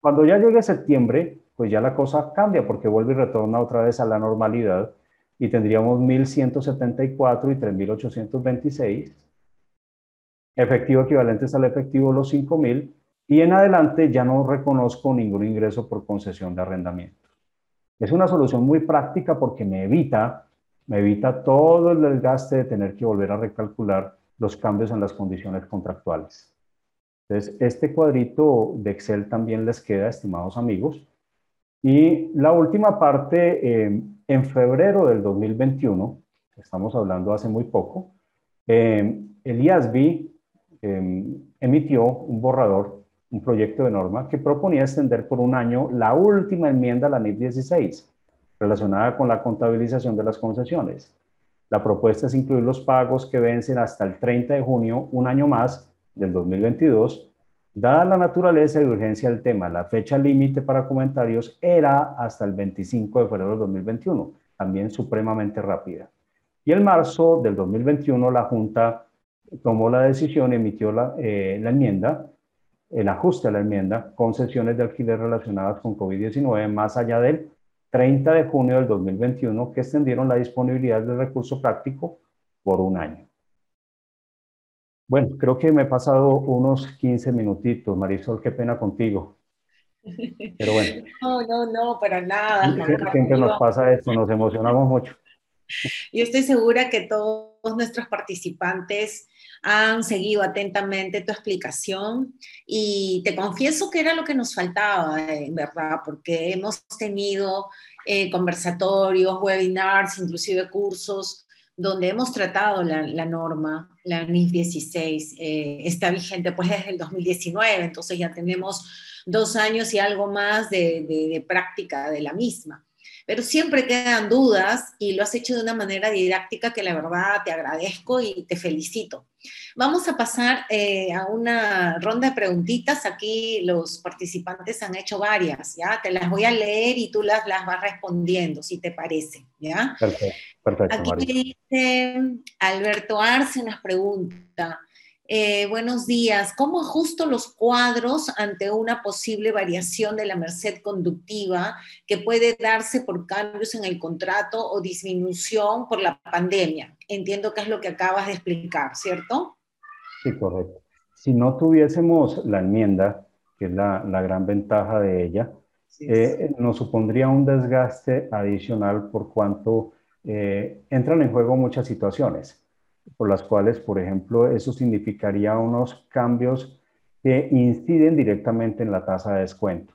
Cuando ya llegue septiembre, pues ya la cosa cambia porque vuelve y retorna otra vez a la normalidad y tendríamos 1.174 y 3.826 efectivo equivalentes al efectivo los 5.000 y en adelante ya no reconozco ningún ingreso por concesión de arrendamiento. Es una solución muy práctica porque me evita, me evita todo el desgaste de tener que volver a recalcular los cambios en las condiciones contractuales. Entonces, este cuadrito de Excel también les queda, estimados amigos. Y la última parte, eh, en febrero del 2021, estamos hablando hace muy poco, eh, el IASB Em, emitió un borrador, un proyecto de norma que proponía extender por un año la última enmienda a la NIF 16, relacionada con la contabilización de las concesiones. La propuesta es incluir los pagos que vencen hasta el 30 de junio, un año más del 2022. Dada la naturaleza y urgencia del tema, la fecha límite para comentarios era hasta el 25 de febrero del 2021, también supremamente rápida. Y en marzo del 2021 la Junta tomó la decisión, emitió la, eh, la enmienda, el ajuste a la enmienda, concesiones de alquiler relacionadas con COVID-19 más allá del 30 de junio del 2021 que extendieron la disponibilidad del recurso práctico por un año. Bueno, creo que me he pasado unos 15 minutitos. Marisol, qué pena contigo. Pero bueno. No, no, no, para nada. Siempre nos pasa esto, nos emocionamos mucho. Yo estoy segura que todos nuestros participantes han seguido atentamente tu explicación y te confieso que era lo que nos faltaba, en verdad, porque hemos tenido eh, conversatorios, webinars, inclusive cursos donde hemos tratado la, norma, la NIS 16, eh, está vigente pues desde el 2019, entonces ya tenemos dos años y algo más de práctica de la misma pero siempre quedan dudas y lo has hecho de una manera didáctica que la verdad te agradezco y te felicito. Vamos a pasar eh, a una ronda de preguntitas. Aquí los participantes han hecho varias, ¿ya? Te las voy a leer y tú las, las vas respondiendo, si te parece, ¿ya? Perfecto, perfecto. Aquí dice Alberto Arce nos pregunta, eh, buenos días. ¿Cómo ajusto los cuadros ante una posible variación de la merced conductiva que puede darse por cambios en el contrato o disminución por la pandemia? Entiendo que es lo que acabas de explicar, ¿cierto? Sí, correcto. Si no tuviésemos la enmienda, que es la, gran ventaja de ella, eh, nos supondría un desgaste adicional por cuanto eh, entran en juego muchas situaciones por las cuales, por ejemplo, eso significaría unos cambios que inciden directamente en la tasa de descuento.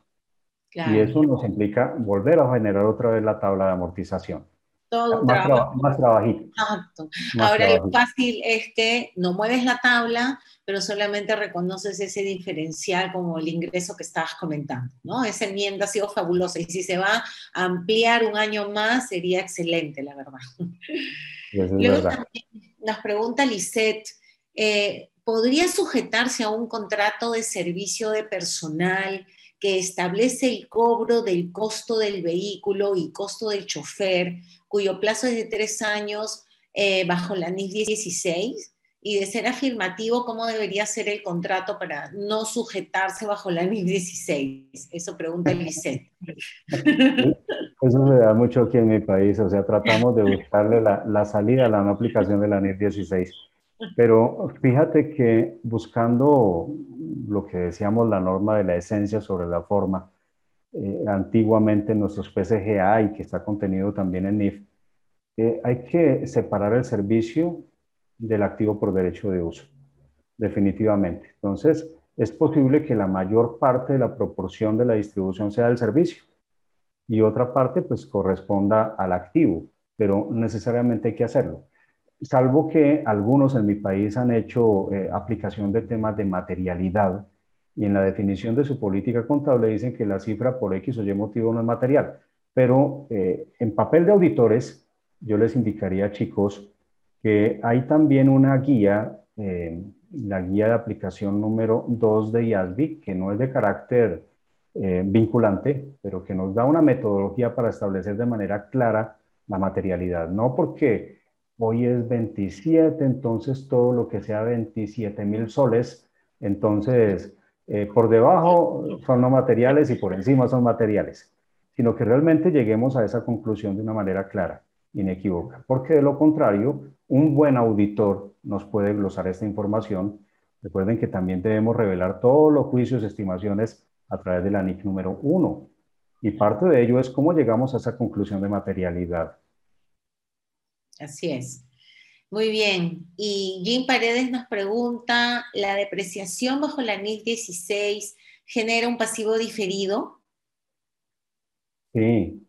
Y eso nos implica volver a generar otra vez la tabla de amortización. Todo más, más trabajito. Exacto. Ahora lo fácil es que no mueves la tabla, pero solamente reconoces ese diferencial como el ingreso que estabas comentando, ¿no? Esa enmienda ha sido fabulosa y si se va a ampliar un año más sería excelente, la verdad. Luego también nos pregunta Lisette, eh, ¿podría sujetarse a un contrato de servicio de personal que establece el cobro del costo del vehículo y costo del chofer, cuyo plazo es de tres años eh, bajo la NIS 16? Y de ser afirmativo, ¿cómo debería ser el contrato para no sujetarse bajo la NIS 16? Eso pregunta Lisette. Eso se da mucho aquí en mi país, o sea, tratamos de buscarle la, la salida a la no aplicación de la NIR 16. Pero fíjate que buscando lo que decíamos, la norma de la esencia sobre la forma, eh, antiguamente en nuestros PCGA y que está contenido también en NIF, eh, hay que separar el servicio del activo por derecho de uso, definitivamente. Entonces, es posible que la mayor parte de la proporción de la distribución sea del servicio y otra parte pues corresponda al activo, pero necesariamente hay que hacerlo. Salvo que algunos en mi país han hecho eh, aplicación de temas de materialidad y en la definición de su política contable dicen que la cifra por X o Y motivo no es material. Pero eh, en papel de auditores, yo les indicaría, chicos, que hay también una guía, eh, la guía de aplicación número 2 de IASBI, que no es de carácter eh, vinculante, pero que nos da una metodología para establecer de manera clara la materialidad, no porque hoy es 27, entonces todo lo que sea 27 mil soles, entonces eh, por debajo son no materiales y por encima son materiales, sino que realmente lleguemos a esa conclusión de una manera clara, inequívoca, porque de lo contrario, un buen auditor nos puede glosar esta información. Recuerden que también debemos revelar todos los juicios, estimaciones a través de la NIC número 1. Y parte de ello es cómo llegamos a esa conclusión de materialidad. Así es. Muy bien. Y Jim Paredes nos pregunta, ¿la depreciación bajo la NIF 16 genera un pasivo diferido? Sí,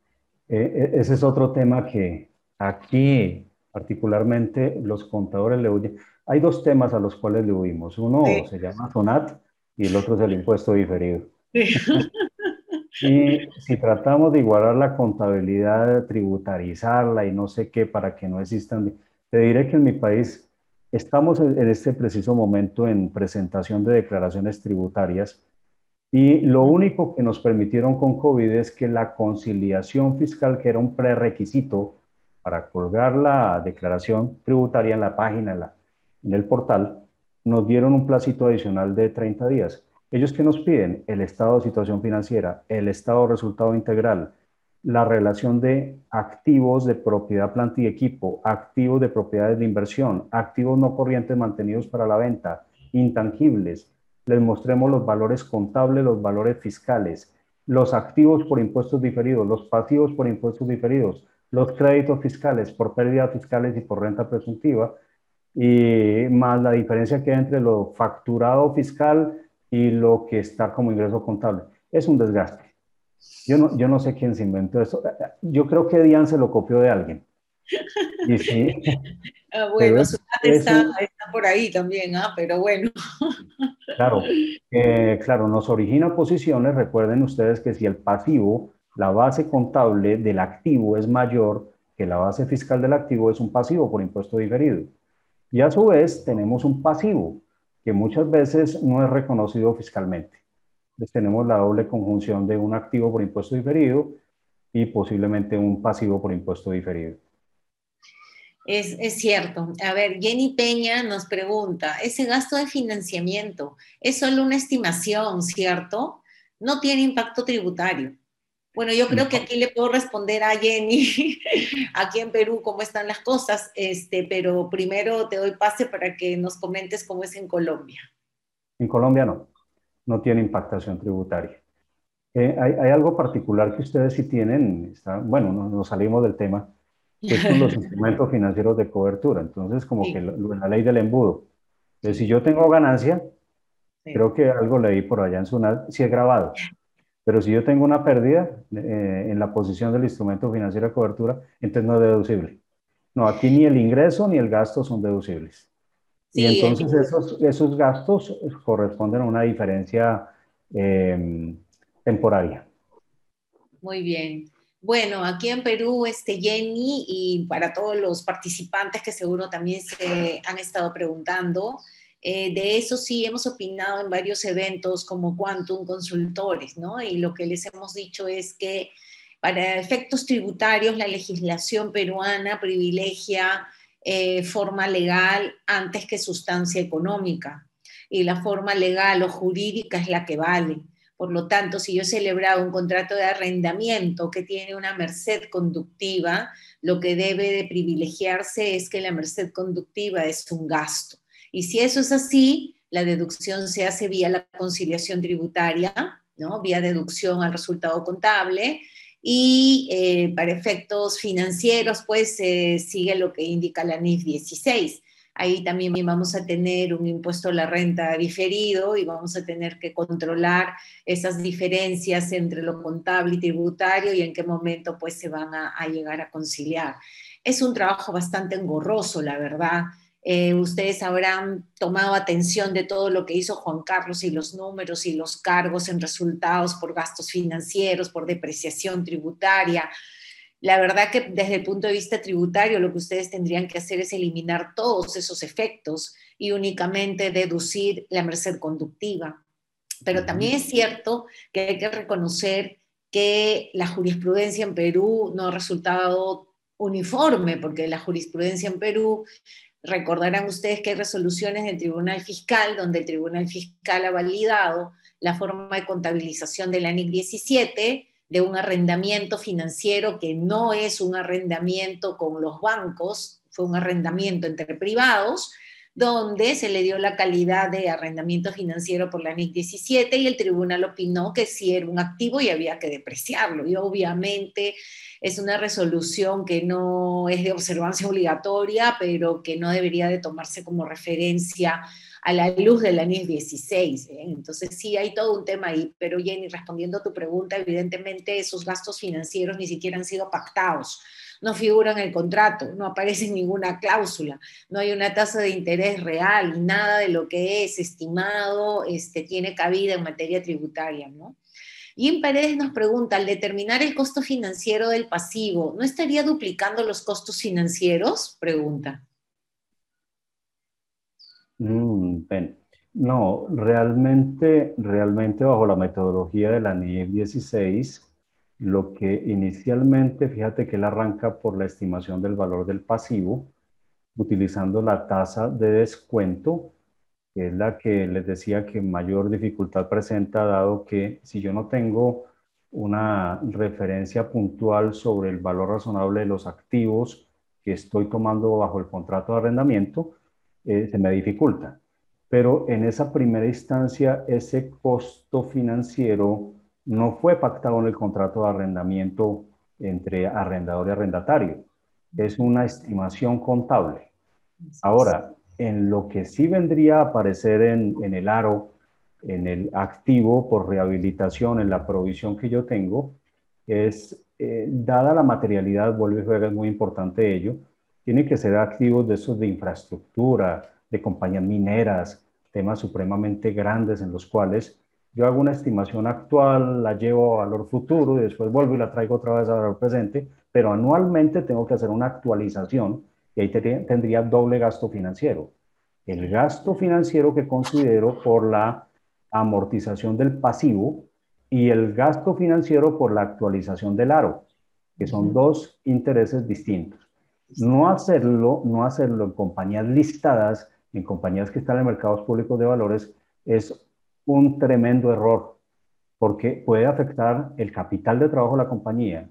e, e, ese es otro tema que aquí particularmente los contadores le huyen. Hay dos temas a los cuales le huimos. Uno se llama SONAT y el otro es el impuesto diferido. Y si tratamos de igualar la contabilidad, tributarizarla y no sé qué para que no existan te diré que en mi país estamos en este preciso momento en presentación de declaraciones tributarias y lo único que nos permitieron con COVID es que la conciliación fiscal, que era un prerequisito para colgar la declaración tributaria en la página, en, la, en el portal, nos dieron un placito adicional de 30 días. Ellos que nos piden el estado de situación financiera, el estado de resultado integral, la relación de activos de propiedad, planta y equipo, activos de propiedades de inversión, activos no corrientes mantenidos para la venta, intangibles. Les mostremos los valores contables, los valores fiscales, los activos por impuestos diferidos, los pasivos por impuestos diferidos, los créditos fiscales por pérdidas fiscales y por renta presuntiva, y más la diferencia que hay entre lo facturado fiscal y lo que está como ingreso contable. Es un desgaste. Yo no, yo no sé quién se inventó eso. Yo creo que Diane se lo copió de alguien. Y sí. Ah, bueno, su está, por ahí también, ¿ah? pero bueno. Claro, eh, claro, nos origina posiciones. Recuerden ustedes que si el pasivo, la base contable del activo es mayor que la base fiscal del activo, es un pasivo por impuesto diferido. Y a su vez tenemos un pasivo que muchas veces no es reconocido fiscalmente tenemos la doble conjunción de un activo por impuesto diferido y posiblemente un pasivo por impuesto diferido. Es, es, cierto. A ver, Jenny Peña nos pregunta, ese gasto de financiamiento es solo una estimación, ¿cierto? No tiene impacto tributario. Bueno, yo creo que aquí le puedo responder a Jenny, aquí en Perú, cómo están las cosas, este, pero primero te doy pase para que nos comentes cómo es en Colombia. En Colombia no no tiene impactación tributaria. Eh, hay, algo particular que ustedes sí tienen, bueno, nos salimos del tema, que son los instrumentos financieros de cobertura. Entonces, como que la ley del embudo. Entonces, si yo tengo ganancia, creo que algo leí por allá en su sí es grabado. Pero si yo tengo una pérdida eh, en la posición del instrumento financiero de cobertura, entonces no es deducible. No, aquí ni el ingreso ni el gasto son deducibles y entonces esos, esos gastos corresponden a una diferencia em, temporaria. Muy bien. Bueno, aquí en Perú, este Jenny, y para todos los participantes que seguro también se han estado preguntando, eh, de eso sí hemos opinado en varios eventos como Quantum Consultores, ¿no? Y lo que les hemos dicho es que para efectos tributarios la legislación peruana privilegia eh, forma legal antes que sustancia económica. Y la forma legal o jurídica es la que vale. Por lo tanto, si yo he celebrado un contrato de arrendamiento que tiene una merced conductiva, lo que debe de privilegiarse es que la merced conductiva es un gasto. Y si eso es así, la deducción se hace vía la conciliación tributaria, ¿no? vía deducción al resultado contable, y eh, para efectos financieros, pues sigue lo que indica la NIF 16. Ahí también vamos a tener un impuesto a la renta diferido y vamos a tener que controlar esas diferencias entre lo contable y tributario y en qué momento pues se van a, a llegar a conciliar. Es un trabajo bastante engorroso, la verdad. Eh, ustedes habrán tomado atención de todo lo que hizo Juan Carlos y los números y los cargos en resultados por gastos financieros, por depreciación tributaria. La verdad que desde el punto de vista tributario lo que ustedes tendrían que hacer es eliminar todos esos efectos y únicamente deducir la merced conductiva. Pero también es cierto que hay que reconocer que la jurisprudencia en Perú no ha resultado uniforme, porque la jurisprudencia en Perú, recordarán ustedes que hay resoluciones del Tribunal Fiscal, donde el Tribunal Fiscal ha validado la forma de contabilización de la NIC 17 de un arrendamiento financiero que no es un arrendamiento con los bancos, fue un arrendamiento entre privados, donde se le dio la calidad de arrendamiento financiero por la NIC 17 y el tribunal opinó que sí era un activo y había que depreciarlo. Y obviamente es una resolución que no es de observancia obligatoria, pero que no debería de tomarse como referencia a la luz de la NIC 16. ¿eh? Entonces sí hay todo un tema ahí, pero Jenny, respondiendo a tu pregunta, evidentemente esos gastos financieros ni siquiera han sido pactados no figura en el contrato, no aparece ninguna cláusula, no hay una tasa de interés real nada de lo que es estimado este, tiene cabida en materia tributaria, ¿no? Jim Pérez nos pregunta, al determinar el costo financiero del pasivo, ¿no estaría duplicando los costos financieros? Pregunta. Mm, no, realmente, realmente bajo la metodología de la NIEF 16, lo que inicialmente, fíjate que él arranca por la estimación del valor del pasivo, utilizando la tasa de descuento, que es la que les decía que mayor dificultad presenta, dado que si yo no tengo una referencia puntual sobre el valor razonable de los activos que estoy tomando bajo el contrato de arrendamiento, eh, se me dificulta. Pero en esa primera instancia, ese costo financiero no fue pactado en el contrato de arrendamiento entre arrendador y arrendatario. Es una estimación contable. Ahora, en lo que sí vendría a aparecer en, el aro, en el activo por rehabilitación, en la provisión que yo tengo, es, eh, dada la materialidad, vuelve y juega, es muy importante ello, tiene que ser activos de esos de infraestructura, de compañías mineras, temas supremamente grandes en los cuales yo hago una estimación actual, la llevo a valor futuro y después vuelvo y la traigo otra vez a valor presente, pero anualmente tengo que hacer una actualización y ahí tendría doble gasto financiero. El gasto financiero que considero por la amortización del pasivo y el gasto financiero por la actualización del aro, que son dos intereses distintos. No hacerlo, no hacerlo en compañías listadas, en compañías que están en mercados públicos de valores, es un tremendo error, porque puede afectar el capital de trabajo de la compañía,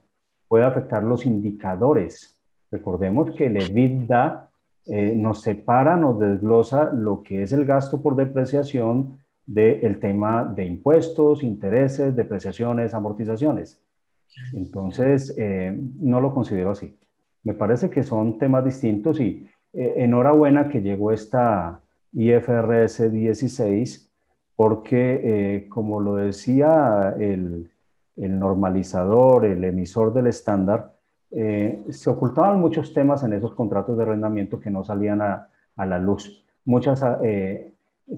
puede afectar los indicadores. Recordemos que el EBITDA eh, nos separa, nos desglosa lo que es el gasto por depreciación del tema de impuestos, intereses, depreciaciones, amortizaciones. Entonces, eh, no lo considero así. Me parece que son temas distintos y eh, enhorabuena que llegó esta IFRS 16 porque, eh, como lo decía el, normalizador, el emisor del estándar, eh, se ocultaban muchos temas en esos contratos de arrendamiento que no salían a, la luz. Muchas eh,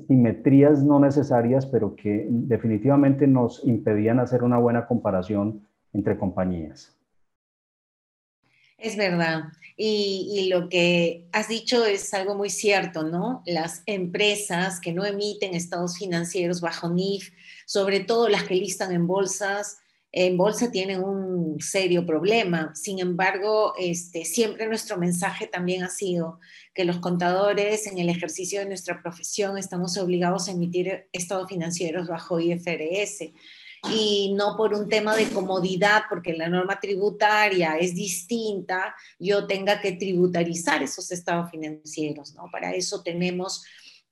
simetrías no necesarias, pero que definitivamente nos impedían hacer una buena comparación entre compañías. Es verdad. Y, lo que has dicho es algo muy cierto, ¿no? Las empresas que no emiten estados financieros bajo NIF, sobre todo las que listan en bolsas, en bolsa tienen un serio problema. Sin embargo, este, siempre nuestro mensaje también ha sido que los contadores en el ejercicio de nuestra profesión estamos obligados a emitir estados financieros bajo IFRS y no por un tema de comodidad, porque la norma tributaria es distinta, yo tenga que tributarizar esos estados financieros, ¿no? Para eso tenemos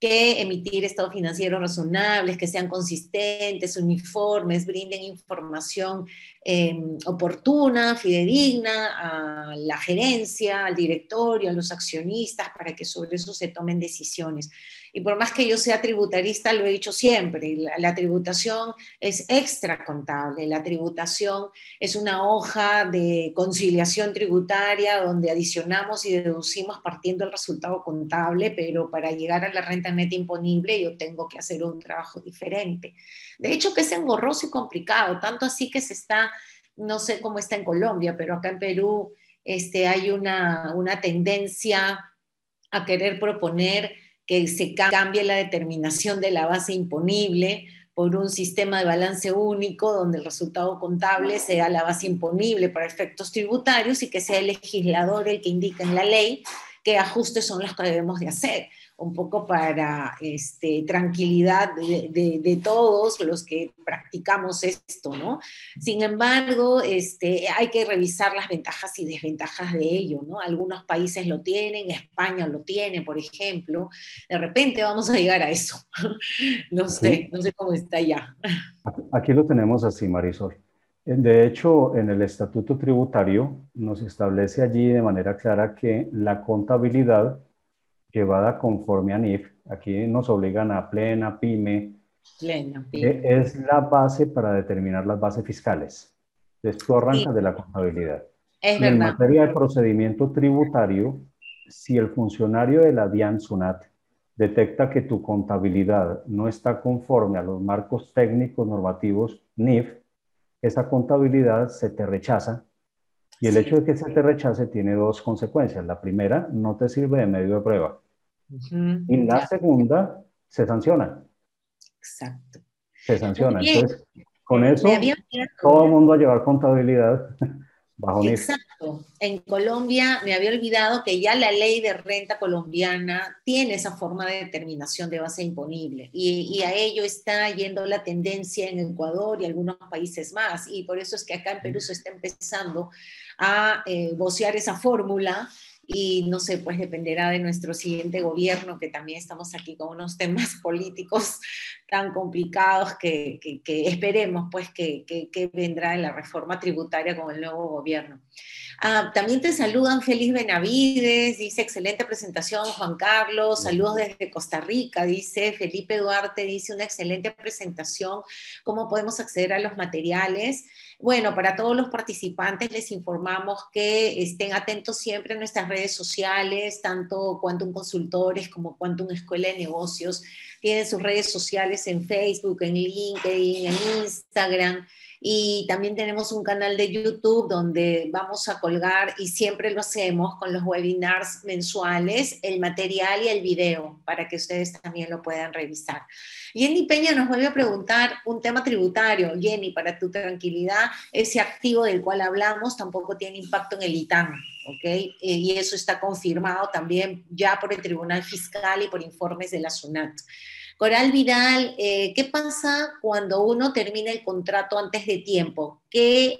que emitir estados financieros razonables, que sean consistentes, uniformes, brinden información em, oportuna, fidedigna a la gerencia, al directorio, a los accionistas, para que sobre eso se tomen decisiones. Y por más que yo sea tributarista, lo he dicho siempre, la, tributación es extra contable, la tributación es una hoja de conciliación tributaria donde adicionamos y deducimos partiendo el resultado contable, pero para llegar a la renta neta imponible yo tengo que hacer un trabajo diferente. De hecho, que es engorroso y complicado, tanto así que se está, no sé cómo está en Colombia, pero acá en Perú este, hay una, una tendencia a querer proponer que se cambie la determinación de la base imponible por un sistema de balance único donde el resultado contable sea la base imponible para efectos tributarios y que sea el legislador el que indique en la ley qué ajustes son los que debemos de hacer un poco para este, tranquilidad de, todos los que practicamos esto, ¿no? Sin embargo, este, hay que revisar las ventajas y desventajas de ello, ¿no? Algunos países lo tienen, España lo tiene, por ejemplo. De repente vamos a llegar a eso. no sé, no sé cómo está ya. Aquí lo tenemos así, Marisol. De hecho, en el estatuto tributario nos establece allí de manera clara que la contabilidad llevada conforme a NIF, aquí nos obligan a plena, pyme, plena, pyme. es la base para determinar las bases fiscales. Esto arranca de la contabilidad. Es en materia de procedimiento tributario, si el funcionario de la DIAN SUNAT detecta que tu contabilidad no está conforme a los marcos técnicos normativos NIF, esa contabilidad se te rechaza y el hecho de que se te rechace tiene dos consecuencias. La primera, no te sirve de medio de prueba. Y la segunda, se sanciona. Exacto. Se sanciona. Entonces, con eso, todo el mundo a llevar contabilidad Exacto. En Colombia me había olvidado que ya la ley de renta colombiana tiene esa forma de determinación de base imponible y, y, a ello está yendo la tendencia en Ecuador y algunos países más. Y por eso es que acá en Perú se está empezando a eh, vocear esa fórmula y no sé, pues dependerá de nuestro siguiente gobierno, que también estamos aquí con unos temas políticos tan complicados que, que, esperemos pues que, que, vendrá en la reforma tributaria con el nuevo gobierno. Ah, también te saludan Félix Benavides, dice excelente presentación Juan Carlos, saludos desde Costa Rica, dice Felipe Duarte, dice una excelente presentación, ¿cómo podemos acceder a los materiales? Bueno, para todos los participantes les informamos que estén atentos siempre a nuestras redes sociales, tanto Quantum Consultores como Quantum Escuela de Negocios. Tienen sus redes sociales en Facebook, en LinkedIn, en Instagram. Y también tenemos un canal de YouTube donde vamos a colgar, y siempre lo hacemos con los webinars mensuales, el material y el video para que ustedes también lo puedan revisar. Jenny Peña nos vuelve a preguntar un tema tributario. Jenny, para tu tranquilidad, ese activo del cual hablamos tampoco tiene impacto en el ITAM. ¿ok? Eh, y eso está confirmado también ya por el Tribunal Fiscal y por informes de la SUNAT. Coral Vidal, eh, ¿qué pasa cuando uno termina el contrato antes de tiempo? ¿Qué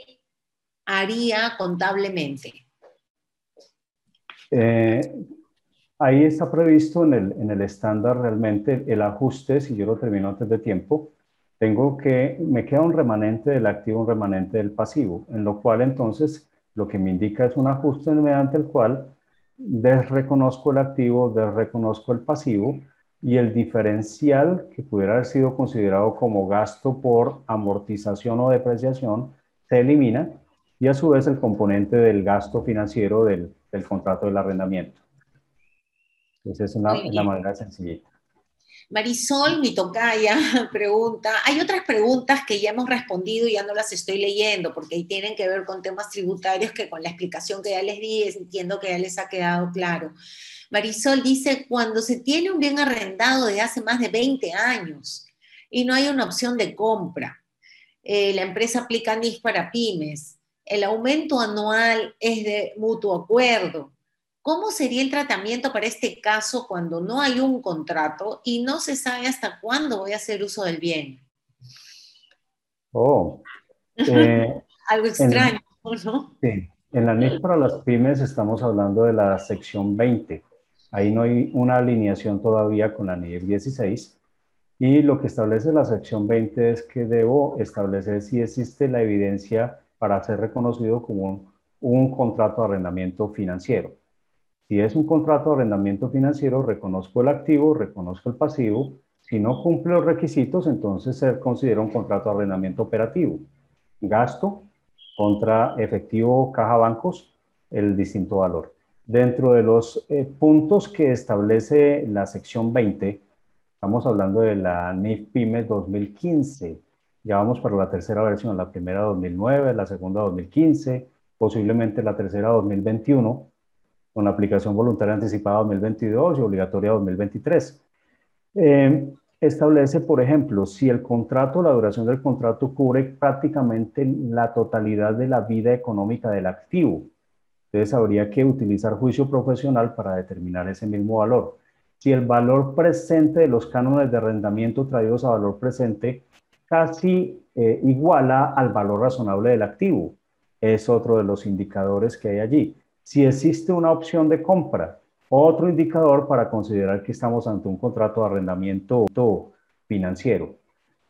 haría contablemente? Eh, ahí está previsto en el, en el estándar realmente el ajuste, si yo lo termino antes de tiempo, tengo que, me queda un remanente del activo, un remanente del pasivo, en lo cual entonces lo que me indica es un ajuste mediante el cual desreconozco el activo, desreconozco el pasivo y el diferencial que pudiera haber sido considerado como gasto por amortización o depreciación se elimina y a su vez el componente del gasto financiero del, del contrato del arrendamiento. Esa es una, una manera sencillita. Marisol, mi tocaya, pregunta, hay otras preguntas que ya hemos respondido y ya no las estoy leyendo porque ahí tienen que ver con temas tributarios que con la explicación que ya les di entiendo que ya les ha quedado claro. Marisol dice, cuando se tiene un bien arrendado de hace más de 20 años y no hay una opción de compra, eh, la empresa aplica NIF para pymes, el aumento anual es de mutuo acuerdo. ¿Cómo sería el tratamiento para este caso cuando no hay un contrato y no se sabe hasta cuándo voy a hacer uso del bien? Oh. Eh, Algo extraño, ¿no? Sí. En la NIF para las pymes estamos hablando de la sección 20, Ahí no hay una alineación todavía con la NIF 16. Y lo que establece la sección 20 es que debo establecer si existe la evidencia para ser reconocido como un, contrato de arrendamiento financiero. Si es un contrato de arrendamiento financiero, reconozco el activo, reconozco el pasivo. Si no cumple los requisitos, entonces se considera un contrato de arrendamiento operativo. Gasto contra efectivo caja bancos, el distinto valor. Dentro de los eh, puntos que establece la sección 20, estamos hablando de la NIF PYME 2015. Ya vamos para la tercera versión, la primera 2009, la segunda 2015, posiblemente la tercera 2021, con aplicación voluntaria anticipada 2022 y obligatoria 2023. Eh, establece, por ejemplo, si el contrato, la duración del contrato cubre prácticamente la totalidad de la vida económica del activo. Entonces habría que utilizar juicio profesional para determinar ese mismo valor. Si el valor presente de los cánones de arrendamiento traídos a valor presente casi eh, iguala al valor razonable del activo, es otro de los indicadores que hay allí. Si existe una opción de compra, otro indicador para considerar que estamos ante un contrato de arrendamiento financiero.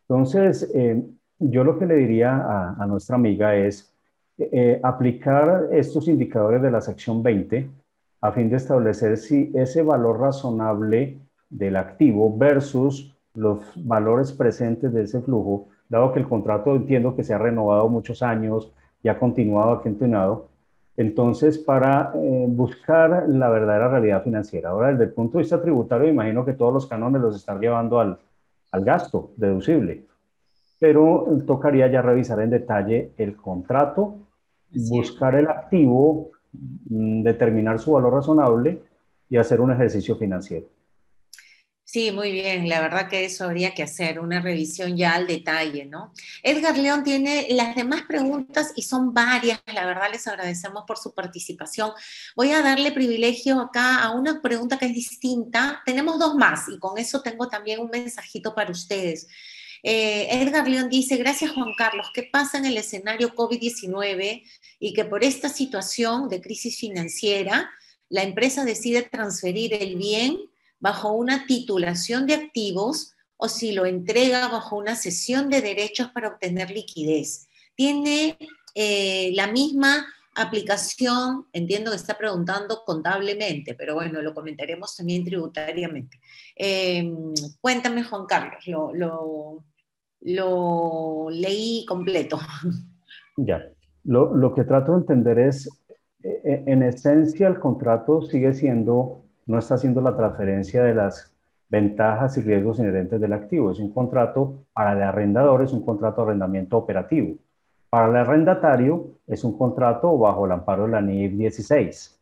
Entonces, eh, yo lo que le diría a, nuestra amiga es eh, aplicar estos indicadores de la sección 20 a fin de establecer si ese valor razonable del activo versus los valores presentes de ese flujo, dado que el contrato entiendo que se ha renovado muchos años y ha continuado, ha continuado, entonces para eh, buscar la verdadera realidad financiera. Ahora, desde el punto de vista tributario, imagino que todos los cánones los están llevando al, al gasto deducible, pero tocaría ya revisar en detalle el contrato, buscar el activo, mm, determinar su valor razonable y hacer un ejercicio financiero. Sí, muy bien. La verdad que eso habría que hacer, una revisión ya al detalle, ¿no? Edgar León tiene las demás preguntas y son varias. La verdad les agradecemos por su participación. Voy a darle privilegio acá a una pregunta que es distinta. Tenemos dos más y con eso tengo también un mensajito para ustedes. Eh, Edgar León dice, gracias Juan Carlos, ¿qué pasa en el escenario COVID-19 y que por esta situación de crisis financiera la empresa decide transferir el bien bajo una titulación de activos o si lo entrega bajo una cesión de derechos para obtener liquidez. Tiene eh, la misma aplicación, entiendo que está preguntando contablemente, pero bueno, lo comentaremos también tributariamente. Em, cuéntame, Juan Carlos, lo, lo, leí completo. Ya, lo, lo, que trato de entender es, e, e, en esencia, el contrato sigue siendo no está haciendo la transferencia de las ventajas y riesgos inherentes del activo. Es un contrato para el arrendador, es un contrato de arrendamiento operativo. Para el arrendatario es un contrato bajo el amparo de la NIF 16.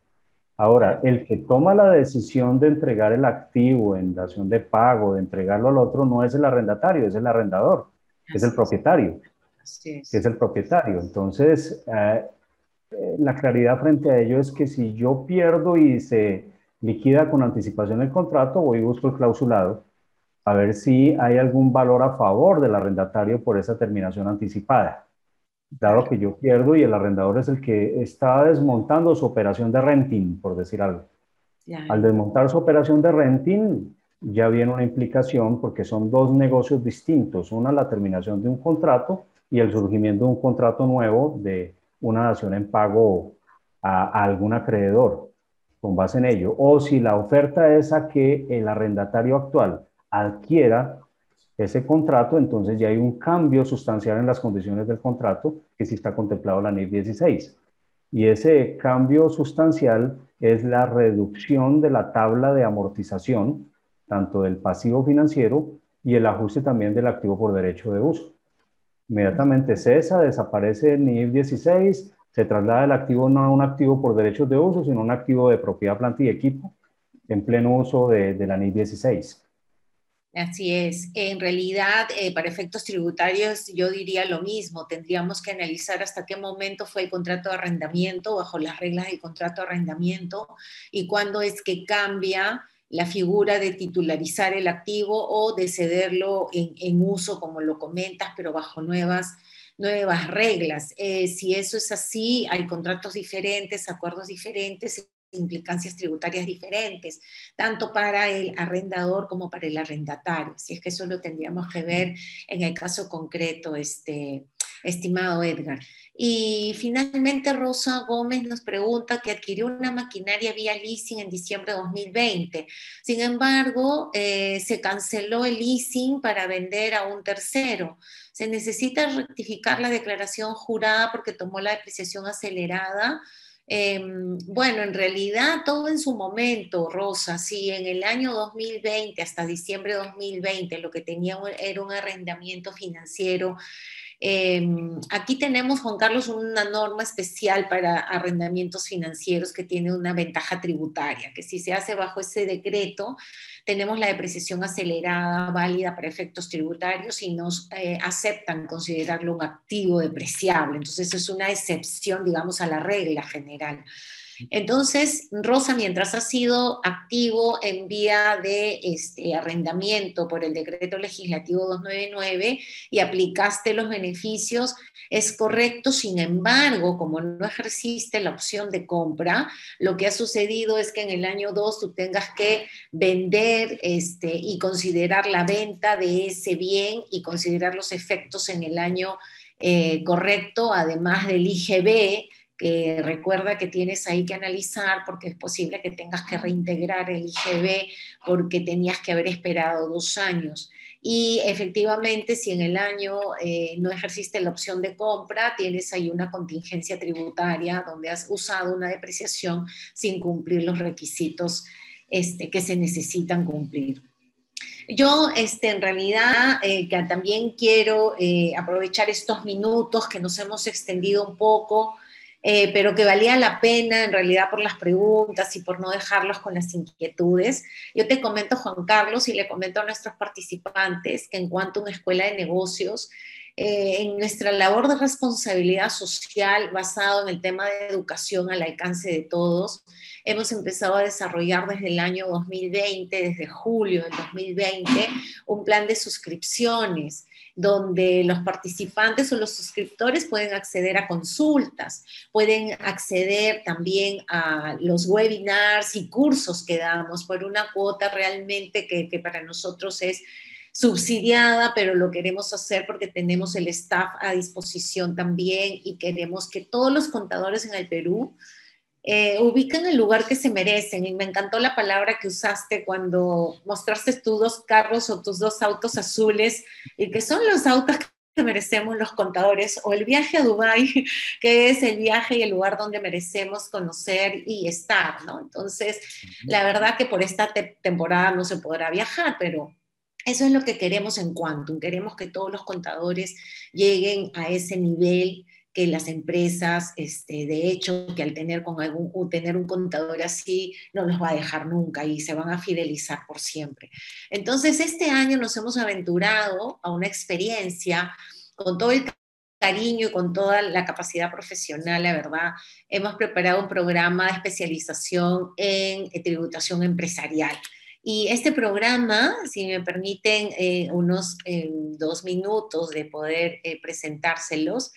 Ahora, el que toma la decisión de entregar el activo en dación de pago, de entregarlo al otro, no es el arrendatario, es el arrendador, es el propietario. Es. es el propietario. Entonces, eh, eh, la claridad frente a ello es que si yo pierdo y se liquida con anticipación el contrato, voy y busco el clausulado a ver si hay algún valor a favor del arrendatario por esa terminación anticipada. Dado que yo pierdo y el arrendador es el que está desmontando su operación de renting, por decir algo. Al desmontar su operación de renting, ya viene una implicación porque son dos negocios distintos. Una, la terminación de un contrato y el surgimiento de un contrato nuevo de una dación en pago a, algún acreedor con base en ello, o si la oferta es a que el arrendatario actual adquiera ese contrato, entonces ya hay un cambio sustancial en las condiciones del contrato que sí está contemplado la NIF 16. Y ese cambio sustancial es la reducción de la tabla de amortización, tanto del pasivo financiero y el ajuste también del activo por derecho de uso. Inmediatamente cesa, desaparece el NIF 16, se traslada el activo no a un activo por derechos de uso, sino a un activo de propiedad, planta y equipo en pleno uso de, la NIF 16. Así es. En realidad, eh, para efectos tributarios, yo diría lo mismo. Tendríamos que analizar hasta qué momento fue el contrato de arrendamiento bajo las reglas del contrato de arrendamiento y cuándo es que cambia la figura de titularizar el activo o de cederlo en, en uso, como lo comentas, pero bajo nuevas nuevas reglas. Eh, si eso es así, hay contratos diferentes, acuerdos diferentes, implicancias tributarias diferentes, tanto para el arrendador como para el arrendatario. Si es que eso lo tendríamos que ver en el caso concreto, este, estimado Edgar. Y finalmente Rosa Gómez nos pregunta que adquirió una maquinaria vía leasing en diciembre de 2020. Sin embargo, eh, se canceló el leasing para vender a un tercero. Se necesita rectificar la declaración jurada porque tomó la depreciación acelerada. Em, bueno, en realidad todo en su momento, Rosa, sí, en el año 2020 hasta diciembre de 2020 lo que tenía era un arrendamiento financiero Em, aquí tenemos, Juan Carlos, una norma especial para arrendamientos financieros que tiene una ventaja tributaria, que si se hace bajo ese decreto, tenemos la depreciación acelerada válida para efectos tributarios y nos eh, aceptan considerarlo un activo depreciable. Entonces, es una excepción, digamos, a la regla general. Entonces, Rosa, mientras ha sido activo en vía de este, arrendamiento por el decreto legislativo 299 y aplicaste los beneficios, es correcto. Sin embargo, como no ejerciste la opción de compra, lo que ha sucedido es que en el año 2 tú tengas que vender este, y considerar la venta de ese bien y considerar los efectos en el año eh, correcto, además del IGB recuerda que tienes ahí que analizar porque es posible que tengas que reintegrar el IGB porque tenías que haber esperado dos años. Y efectivamente, si en el año eh, no ejerciste la opción de compra, tienes ahí una contingencia tributaria donde has usado una depreciación sin cumplir los requisitos este, que se necesitan cumplir. Yo, este, en realidad, eh, también quiero eh, aprovechar estos minutos que nos hemos extendido un poco eh, pero que valía la pena en realidad por las preguntas y por no dejarlos con las inquietudes. Yo te comento, Juan Carlos, y le comento a nuestros participantes que en cuanto a una escuela de negocios, eh, en nuestra labor de responsabilidad social basado en el tema de educación al alcance de todos, hemos empezado a desarrollar desde el año 2020, desde julio del 2020, un plan de suscripciones donde los participantes o los suscriptores pueden acceder a consultas, pueden acceder también a los webinars y cursos que damos por una cuota realmente que, que para nosotros es subsidiada, pero lo queremos hacer porque tenemos el staff a disposición también y queremos que todos los contadores en el Perú eh, ubican el lugar que se merecen. Y me encantó la palabra que usaste cuando mostraste tus dos carros o tus dos autos azules, y que son los autos que merecemos los contadores, o el viaje a Dubái, que es el viaje y el lugar donde merecemos conocer y estar, ¿no? Entonces, la verdad que por esta temporada no se podrá viajar, pero eso es lo que queremos en Quantum. Queremos que todos los contadores lleguen a ese nivel que las empresas, este, de hecho, que al tener, con algún, tener un contador así, no los va a dejar nunca y se van a fidelizar por siempre. Entonces, este año nos hemos aventurado a una experiencia con todo el cariño y con toda la capacidad profesional, la verdad, hemos preparado un programa de especialización en eh, tributación empresarial. Y este programa, si me permiten eh, unos eh, dos minutos de poder presentárselos,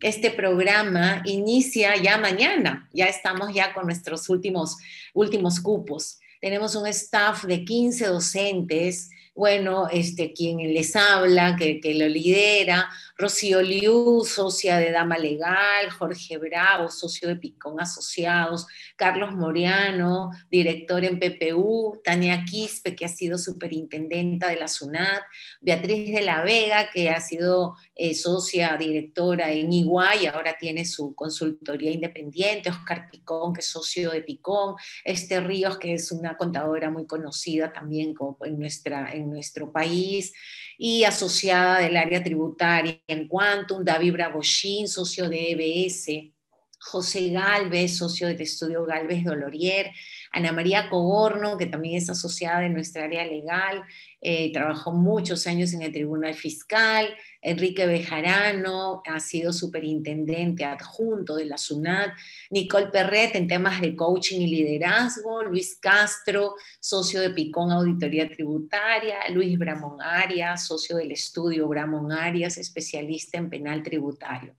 este programa inicia ya mañana, ya estamos ya con nuestros últimos, últimos cupos. Tenemos un staff de 15 docentes. Bueno, este, quien les habla, que, lo lidera, Rocío Liu, socia de Dama Legal, Jorge Bravo, socio de Picón Asociados, Carlos Moriano, director en PPU, Tania Quispe, que ha sido superintendenta de la SUNAT, Beatriz de la Vega, que ha sido eh, socia directora en Iguay, ahora tiene su consultoría independiente, Oscar Picón, que es socio de Picón, Esther Ríos, que es una contadora muy conocida también en nuestro país y asociada del área tributaria en Quantum, David Bragoshin, socio de EBS, José Galvez, socio del estudio Galvez Dolorier, Ana María Coborno, que también es asociada de nuestra área legal, eh, trabajó muchos años en el Tribunal Fiscal, Enrique Bejarano ha sido superintendente adjunto de la SUNAT, Nicole Perret en temas de coaching y liderazgo, Luis Castro, socio de Picón Auditoría Tributaria, Luis Bramón Arias, socio del estudio Bramón Arias, especialista en penal tributario.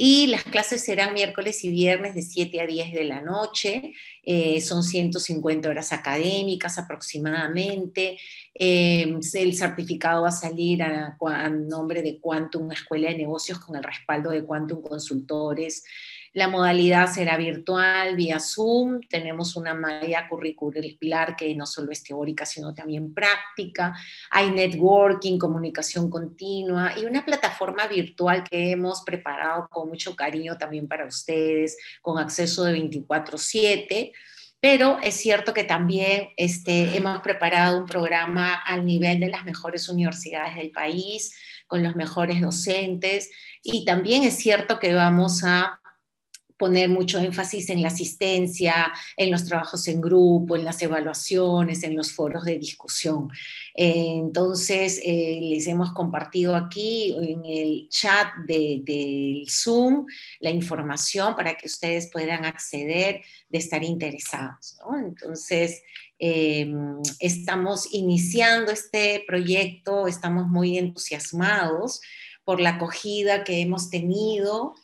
Y las clases serán miércoles y viernes de 7 a 10 de la noche. Eh, son 150 horas académicas aproximadamente. Eh, el certificado va a salir a, a nombre de Quantum Escuela de Negocios con el respaldo de Quantum Consultores. La modalidad será virtual, vía Zoom. Tenemos una malla curricular que no solo es teórica, sino también práctica. Hay networking, comunicación continua y una plataforma virtual que hemos preparado con mucho cariño también para ustedes, con acceso de 24/7 Pero es cierto que también este, hemos preparado un programa al nivel de las mejores universidades del país, con los mejores docentes, y también es cierto que vamos a poner mucho énfasis en la asistencia, en los trabajos en grupo, en las evaluaciones, en los foros de discusión. Eh, entonces, eh, les hemos compartido aquí en el chat del de Zoom la información para que ustedes puedan acceder de estar interesados. Entonces, em, estamos iniciando este proyecto, estamos muy entusiasmados por la acogida que hemos tenido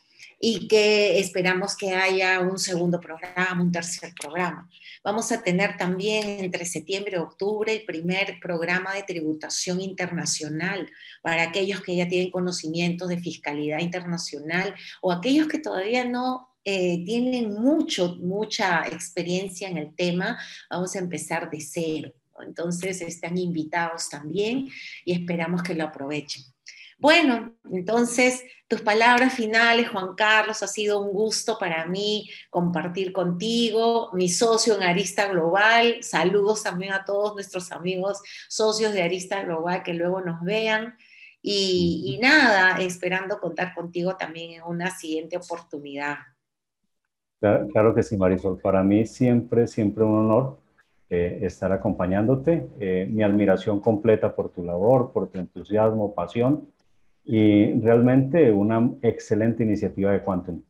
y que esperamos que haya un segundo programa, un tercer programa. Vamos a tener también entre septiembre y octubre el primer programa de tributación internacional para aquellos que ya tienen conocimientos de fiscalidad internacional o aquellos que todavía no eh, tienen mucho, mucha experiencia en el tema. Vamos a empezar de cero. Entonces están invitados también y esperamos que lo aprovechen. Bueno, entonces tus palabras finales, Juan Carlos, ha sido un gusto para mí compartir contigo, mi socio en Arista Global. Saludos también a todos nuestros amigos socios de Arista Global que luego nos vean. Y, nada, esperando contar contigo también en una siguiente oportunidad. Claro, que sí, Marisol. Para mí siempre, siempre un honor eh, estar acompañándote. Eh, mi admiración completa por tu labor, por tu entusiasmo, pasión y realmente una excelente iniciativa de Quantum.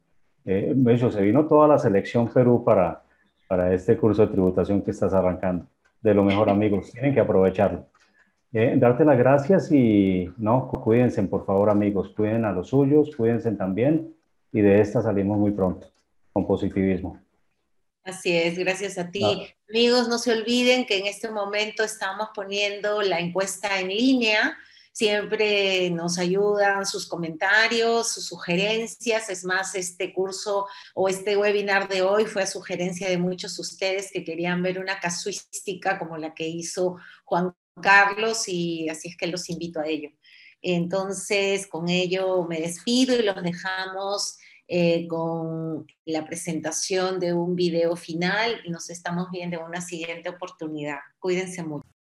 Eh, de hecho, se vino toda la selección Perú para, para este curso de tributación que estás arrancando. De lo mejor, amigos, tienen que aprovecharlo. Eh, darte las gracias y no, cuídense, por favor, amigos, cuiden a los suyos, cuídense también y de esta salimos muy pronto, con positivismo. Así es, gracias a ti. Amigos, no se olviden que en este momento estamos poniendo la encuesta en línea siempre nos ayudan sus comentarios, sus sugerencias. Es más, este curso o este webinar de hoy fue a sugerencia de muchos de ustedes que querían ver una casuística como la que hizo Juan Carlos y así es que los invito a ello. Entonces, con ello me despido y los dejamos eh, con la presentación de un video final nos estamos viendo en una siguiente oportunidad. Cuídense mucho.